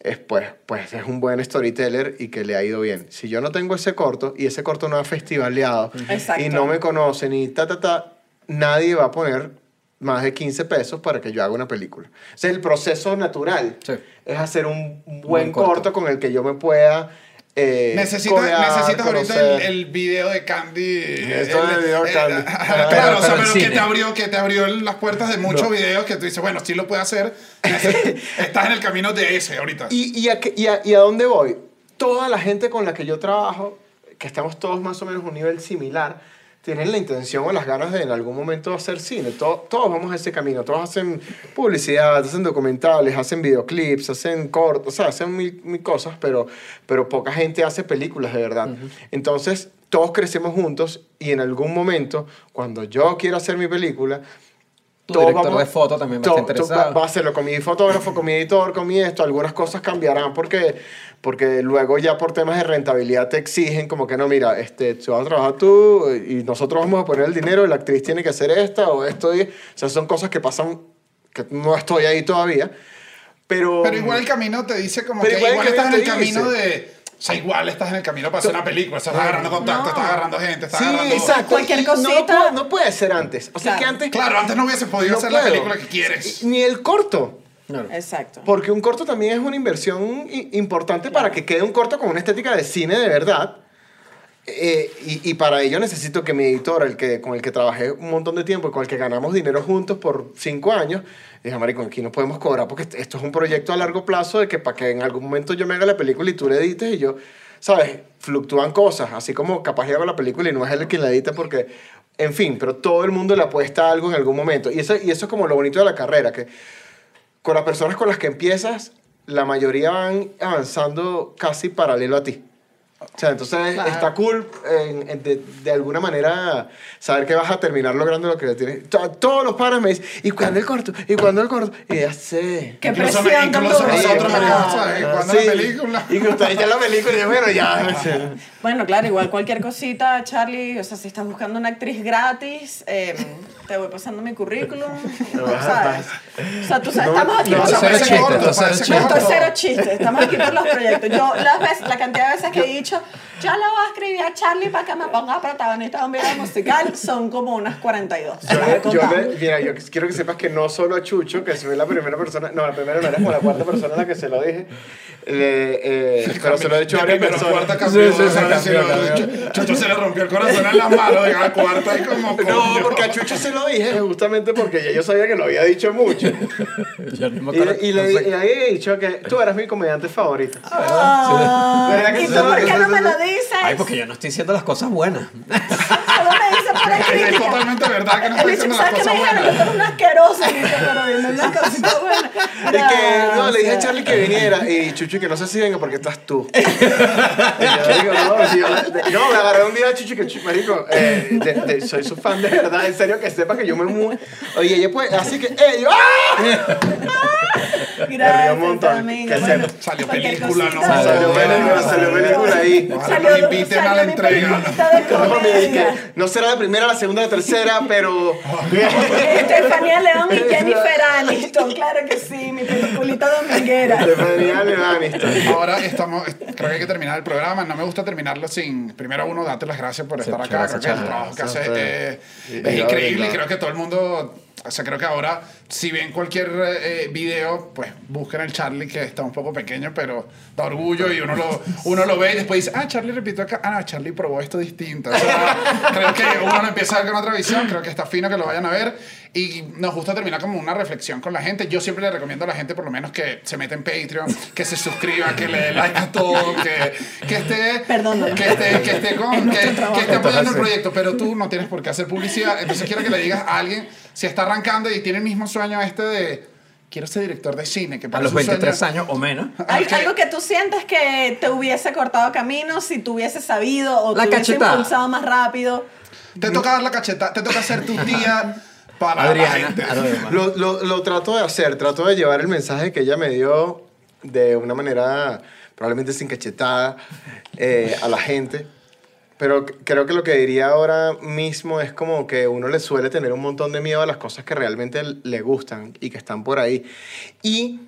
es, pues, pues, es un buen storyteller y que le ha ido bien. Si yo no tengo ese corto y ese corto no ha festivaleado Exacto. y no me conocen y ta, ta, ta, nadie va a poner más de 15 pesos para que yo haga una película. O sea, el proceso natural Sí. es hacer un buen, buen corto. corto. con el que yo me pueda... eh, Necesitas, codear, necesitas ahorita el, el video de Candy. Esto el- del video de Candy. claro, o sea, Pero pero que te, abrió, que te abrió las puertas de muchos No. videos que tú dices, bueno, sí lo puedo hacer. *laughs* Estás en el camino de ese ahorita. ¿Y, y, a, qué- y, a, ¿Y a dónde voy? Toda la gente con la que yo trabajo, que estamos todos más o menos a un nivel similar, tienen la intención o las ganas de en algún momento hacer cine. To- todos vamos a ese camino. Todos hacen publicidad, hacen documentales, hacen videoclips, hacen cortos, o sea, hacen mil, mil cosas, pero, pero poca gente hace películas de verdad. Entonces, todos crecemos juntos y en algún momento, cuando yo quiero hacer mi película, Tu todos director de foto también va a estar interesado. va a hacerlo con mi fotógrafo, con mi editor, con mi esto. Algunas cosas cambiarán porque, porque luego ya por temas de rentabilidad te exigen como que no, mira, este, tú vas a trabajar tú y nosotros vamos a poner el dinero y la actriz tiene que hacer esta o esto. Y, o sea, son cosas que pasan, que no estoy ahí todavía. Pero, Pero igual el camino te dice como Pero que igual igual, estás en el camino te camino dice. de... O sea, igual estás en el camino para hacer una película. Estás agarrando contacto, No. estás agarrando gente, estás Sí, agarrando... exacto. Cualquier no cosita. puede- No, puede ser antes. O sea, Claro. que antes... Claro, antes no hubiese podido no hacer la puedo. película que quieres. Ni el corto. Exacto. Porque un corto también es una inversión i- importante para que quede un corto con una estética de cine de verdad. Eh, y, y para ello necesito que mi editor, el que, con el que trabajé un montón de tiempo y con el que ganamos dinero juntos por cinco años, dije, marico, aquí no podemos cobrar porque est- esto es un proyecto a largo plazo de que para que en algún momento yo me haga la película y tú la edites y yo, ¿sabes? Fluctúan cosas, así como capaz yo hago la película y no es él quien la edita porque, en fin, pero todo el mundo le apuesta algo en algún momento. Y eso, y eso es como lo bonito de la carrera, que con las personas con las que empiezas, la mayoría van avanzando casi paralelo a ti. O sea, entonces Claro. está cool en- en- de, de alguna manera saber que vas a terminar logrando lo que tienes. To- Todos los padres me dicen, ¿y cuándo el corto? ¿Y cuándo el corto? Y ya sé. Qué Incluso, presión incluso nosotros Claro. venimos, ¿sabes? Ah, sí. la película. *laughs* Y que ustedes ya la película y yo, bueno, ya. *laughs* Bueno, claro, igual cualquier cosita, Charlie, o sea, si estás buscando una actriz gratis, eh, te voy pasando mi currículum, *laughs* ¿sabes? O sea, tú sabes, No, estamos aquí no, los cero parece chiste, corto, esto cero estamos aquí por los proyectos. Yo, las veces, la cantidad de veces que he dicho, yo le voy a escribir a Charlie para que me ponga protagonista de un video musical, son como unas 42. Yo, Las he le- yo contado. le- mira, yo quiero que sepas que no solo a Chucho, que soy la primera persona, no, la primera no, era como la cuarta persona a la que se lo dije, le- eh, pero se lo he dicho a varias personas. cuarta cambió, Sí, sí, sí, ¿sabes? cambió, Sí, cambió. Chucho- se le rompió el corazón en la mano, la cuarta y como No, coño. porque a Chucho se lo dije *laughs* justamente porque ya yo sabía que lo había dicho mucho. Yo no Y, y le, no sé. y le había dicho que tú eras mi comediante favorito. Ah, ¿Verdad que ¿Y sí? tú por qué no me lo dices? Ay, porque yo no estoy diciendo las cosas buenas. *laughs* Solo me dices por la Es crítica. totalmente verdad que no estoy diciendo las ¿sabes qué cosas me dijeron? buenas. Yo era un asqueroso. Y que no, le dije a. Charlie que viniera y Chucho y que no sé si venga porque estás tú. *laughs* Y yo digo, no, si yo- no, me agarré un día a Chucho y que marico, eh, de- de- soy su fan de verdad, en serio que sepa que yo me mu Oye, ella pues, así que, eh, yo, ¡ah! Gracias, un montón. amigo. Que Bueno. Salió película, cosita. ¿no? Salió película, salió película ahí. Ojalá Salió- nos inviten a la entrega. No, será la primera, la segunda, la tercera, pero. Estefanía León y Jennifer Aniston, claro que sí, mi peliculita dominguera. Estefanía Levaniston. Ahora estamos, creo que hay que terminar el programa. No me gusta terminarlo sin, primero uno, darte las gracias por estar acá. Creo que el trabajo que haces es increíble y creo que todo el mundo, o sea, creo que ahora, si ven cualquier eh, video, pues busquen el Charlie que está un poco pequeño, pero da orgullo y uno lo, uno lo ve y después dice, ah, Charlie repitió acá, ah, no, Charlie probó esto distinto. O sea, creo que uno lo empieza a ver con otra visión, creo que está fino que lo vayan a ver y nos gusta terminar como una reflexión con la gente. Yo siempre le recomiendo a la gente por lo menos que se meta en Patreon, que se suscriba, que le dé like a todo, que, que esté, Perdónalo. que esté, que esté con, Es que, que esté apoyando el proyecto, pero tú no tienes por qué hacer publicidad. Entonces quiero que le digas a alguien si está arrancando y tiene el mismo sueño este de quiero ser director de cine, que A para los su sueño- 23 años o menos. *laughs* ¿Hay Ok. algo que tú sientes que te hubiese cortado camino si tú hubieses sabido o La te hubiese impulsado más rápido? Te toca dar la cacheta, te toca ser tu tía *laughs* para la Adriana. gente. a lo. Lo, lo, trato de hacer, trato de llevar el mensaje que ella me dio de una manera probablemente sin cachetada eh, a la gente. Pero creo que lo que diría ahora mismo es como que uno le suele tener un montón de miedo a las cosas que realmente le gustan y que están por ahí. Y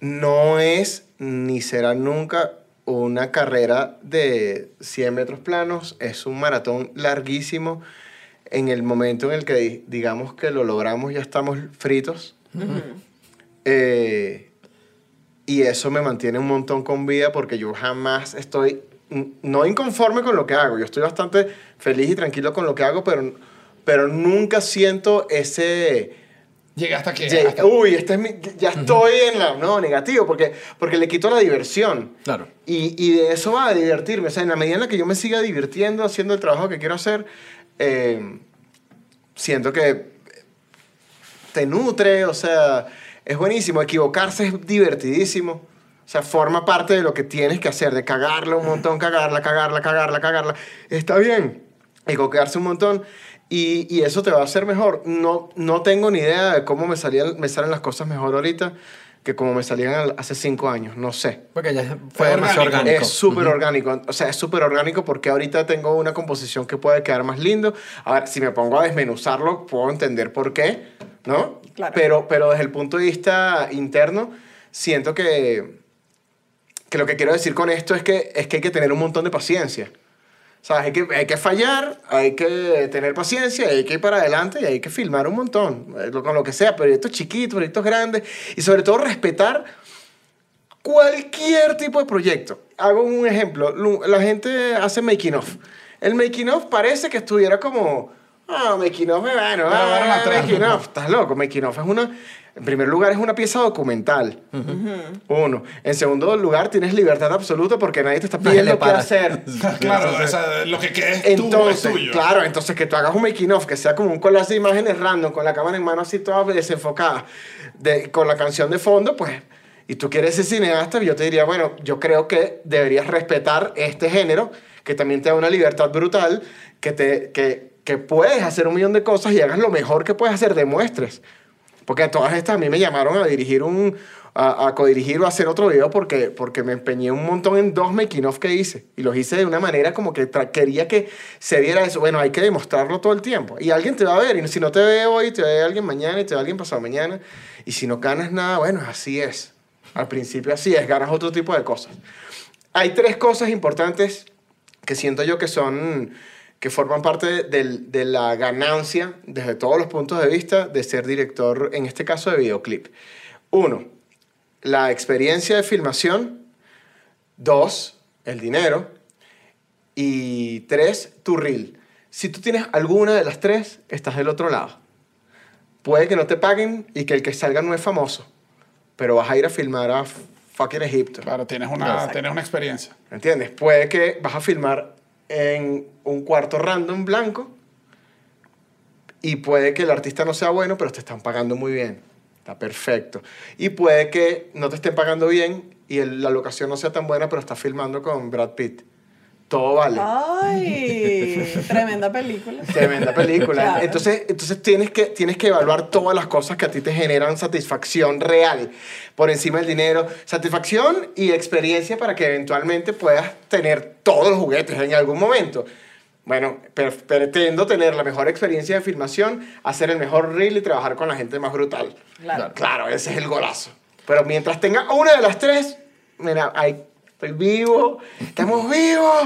no es ni será nunca una carrera de 100 metros planos, es un maratón larguísimo. En el momento en el que di- digamos que lo logramos ya estamos fritos. Eh, y eso me mantiene un montón con vida porque yo jamás estoy, no inconforme con lo que hago, yo estoy bastante feliz y tranquilo con lo que hago, pero, pero nunca siento ese... Llegué hasta aquí. "Ye- hasta- Uy, este es mi- ya estoy en la... No, negativo, porque, porque le quito la diversión. Claro. Y, y de eso va a divertirme. O sea, en la medida en la que yo me siga divirtiendo haciendo el trabajo que quiero hacer, eh, siento que te nutre, o sea, es buenísimo. Equivocarse es divertidísimo. O sea, forma parte de lo que tienes que hacer, de cagarla un montón, cagarla, cagarla, cagarla, cagarla. Está bien, equivocarse un montón. Y, y eso te va a hacer mejor. No, no tengo ni idea de cómo me, salían, me salen las cosas mejor ahorita que como me salían al- hace cinco años. No sé. Porque ya fue orgánico. orgánico. Es súper orgánico. O sea, es súper orgánico porque ahorita tengo una composición que puede quedar más lindo. A ver, si me pongo a desmenuzarlo, puedo entender por qué, ¿no? Claro. Pero, pero desde el punto de vista interno, siento que, que lo que quiero decir con esto es que, es que hay que tener un montón de paciencia. O sea, hay que, hay que fallar, hay que tener paciencia, hay que ir para adelante y hay que filmar un montón, eh, con lo que sea, proyectos chiquitos, proyectos grandes, y sobre todo respetar cualquier tipo de proyecto. Hago un ejemplo, la gente hace making of. El making of parece que estuviera como, ah, making of, bueno, ah, making estás loco, making of es una, en primer lugar es una pieza documental, uno. En segundo lugar tienes libertad absoluta porque nadie te está pidiendo qué para. hacer. *laughs* Claro, o sea, lo que quede es tuyo, es Entonces, tuyo. claro, entonces que tú hagas un making of que sea como un collage de imágenes random con la cámara en mano así toda desenfocada, de, con la canción de fondo, pues, y tú quieres ser cineasta, yo te diría, bueno, yo creo que deberías respetar este género, que también te da una libertad brutal, que, te, que, que puedes hacer un millón de cosas y hagas lo mejor que puedes hacer, demuestres. Porque todas estas a mí me llamaron a dirigir un, a, codirigir o a hacer otro video porque, porque me empeñé un montón en dos making of que hice. Y los hice de una manera como que quería que se viera eso. Bueno, hay que demostrarlo todo el tiempo. Y alguien te va a ver. Y si no te ve hoy, te ve alguien mañana y te ve alguien pasado mañana. Y si no ganas nada, bueno, así es. Al principio así es, ganas otro tipo de cosas. Hay tres cosas importantes que siento yo que son que forman parte de la ganancia desde todos los puntos de vista de ser director, en este caso de videoclip. Uno, la experiencia de filmación. Dos, el dinero. Y tres, tu reel. Si tú tienes alguna de las tres, estás del otro lado. Puede que no te paguen y que el que salga no es famoso, pero vas a ir a filmar a fucking Egipto. Claro, tienes una, tienes una experiencia. ¿Entiendes? Puede que vas a filmar en un cuarto random blanco y puede que el artista no sea bueno, pero te están pagando muy bien. Está perfecto. Y puede que no te estén pagando bien y la locación no sea tan buena, pero estás filmando con Brad Pitt. Todo vale. Ay, tremenda película. Tremenda película. Claro. Entonces, entonces tienes, que, tienes que evaluar todas las cosas que a ti te generan satisfacción real por encima del dinero. Satisfacción y experiencia para que eventualmente puedas tener todos los juguetes en algún momento. Bueno, pretendo tener la mejor experiencia de filmación, hacer el mejor reel y trabajar con la gente más brutal. Claro. Claro, ese es el golazo. Pero mientras tenga una de las tres, mira, ahí estoy vivo, estamos vivos,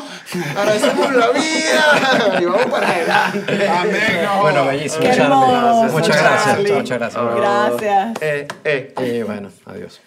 agradecemos la vida y vamos para adelante. Amén. no Bueno, bellísimo, Qué Charlie. hermoso, Muchas gracias, Charlie. muchas gracias. Gracias. Eh, eh. Y bueno, adiós.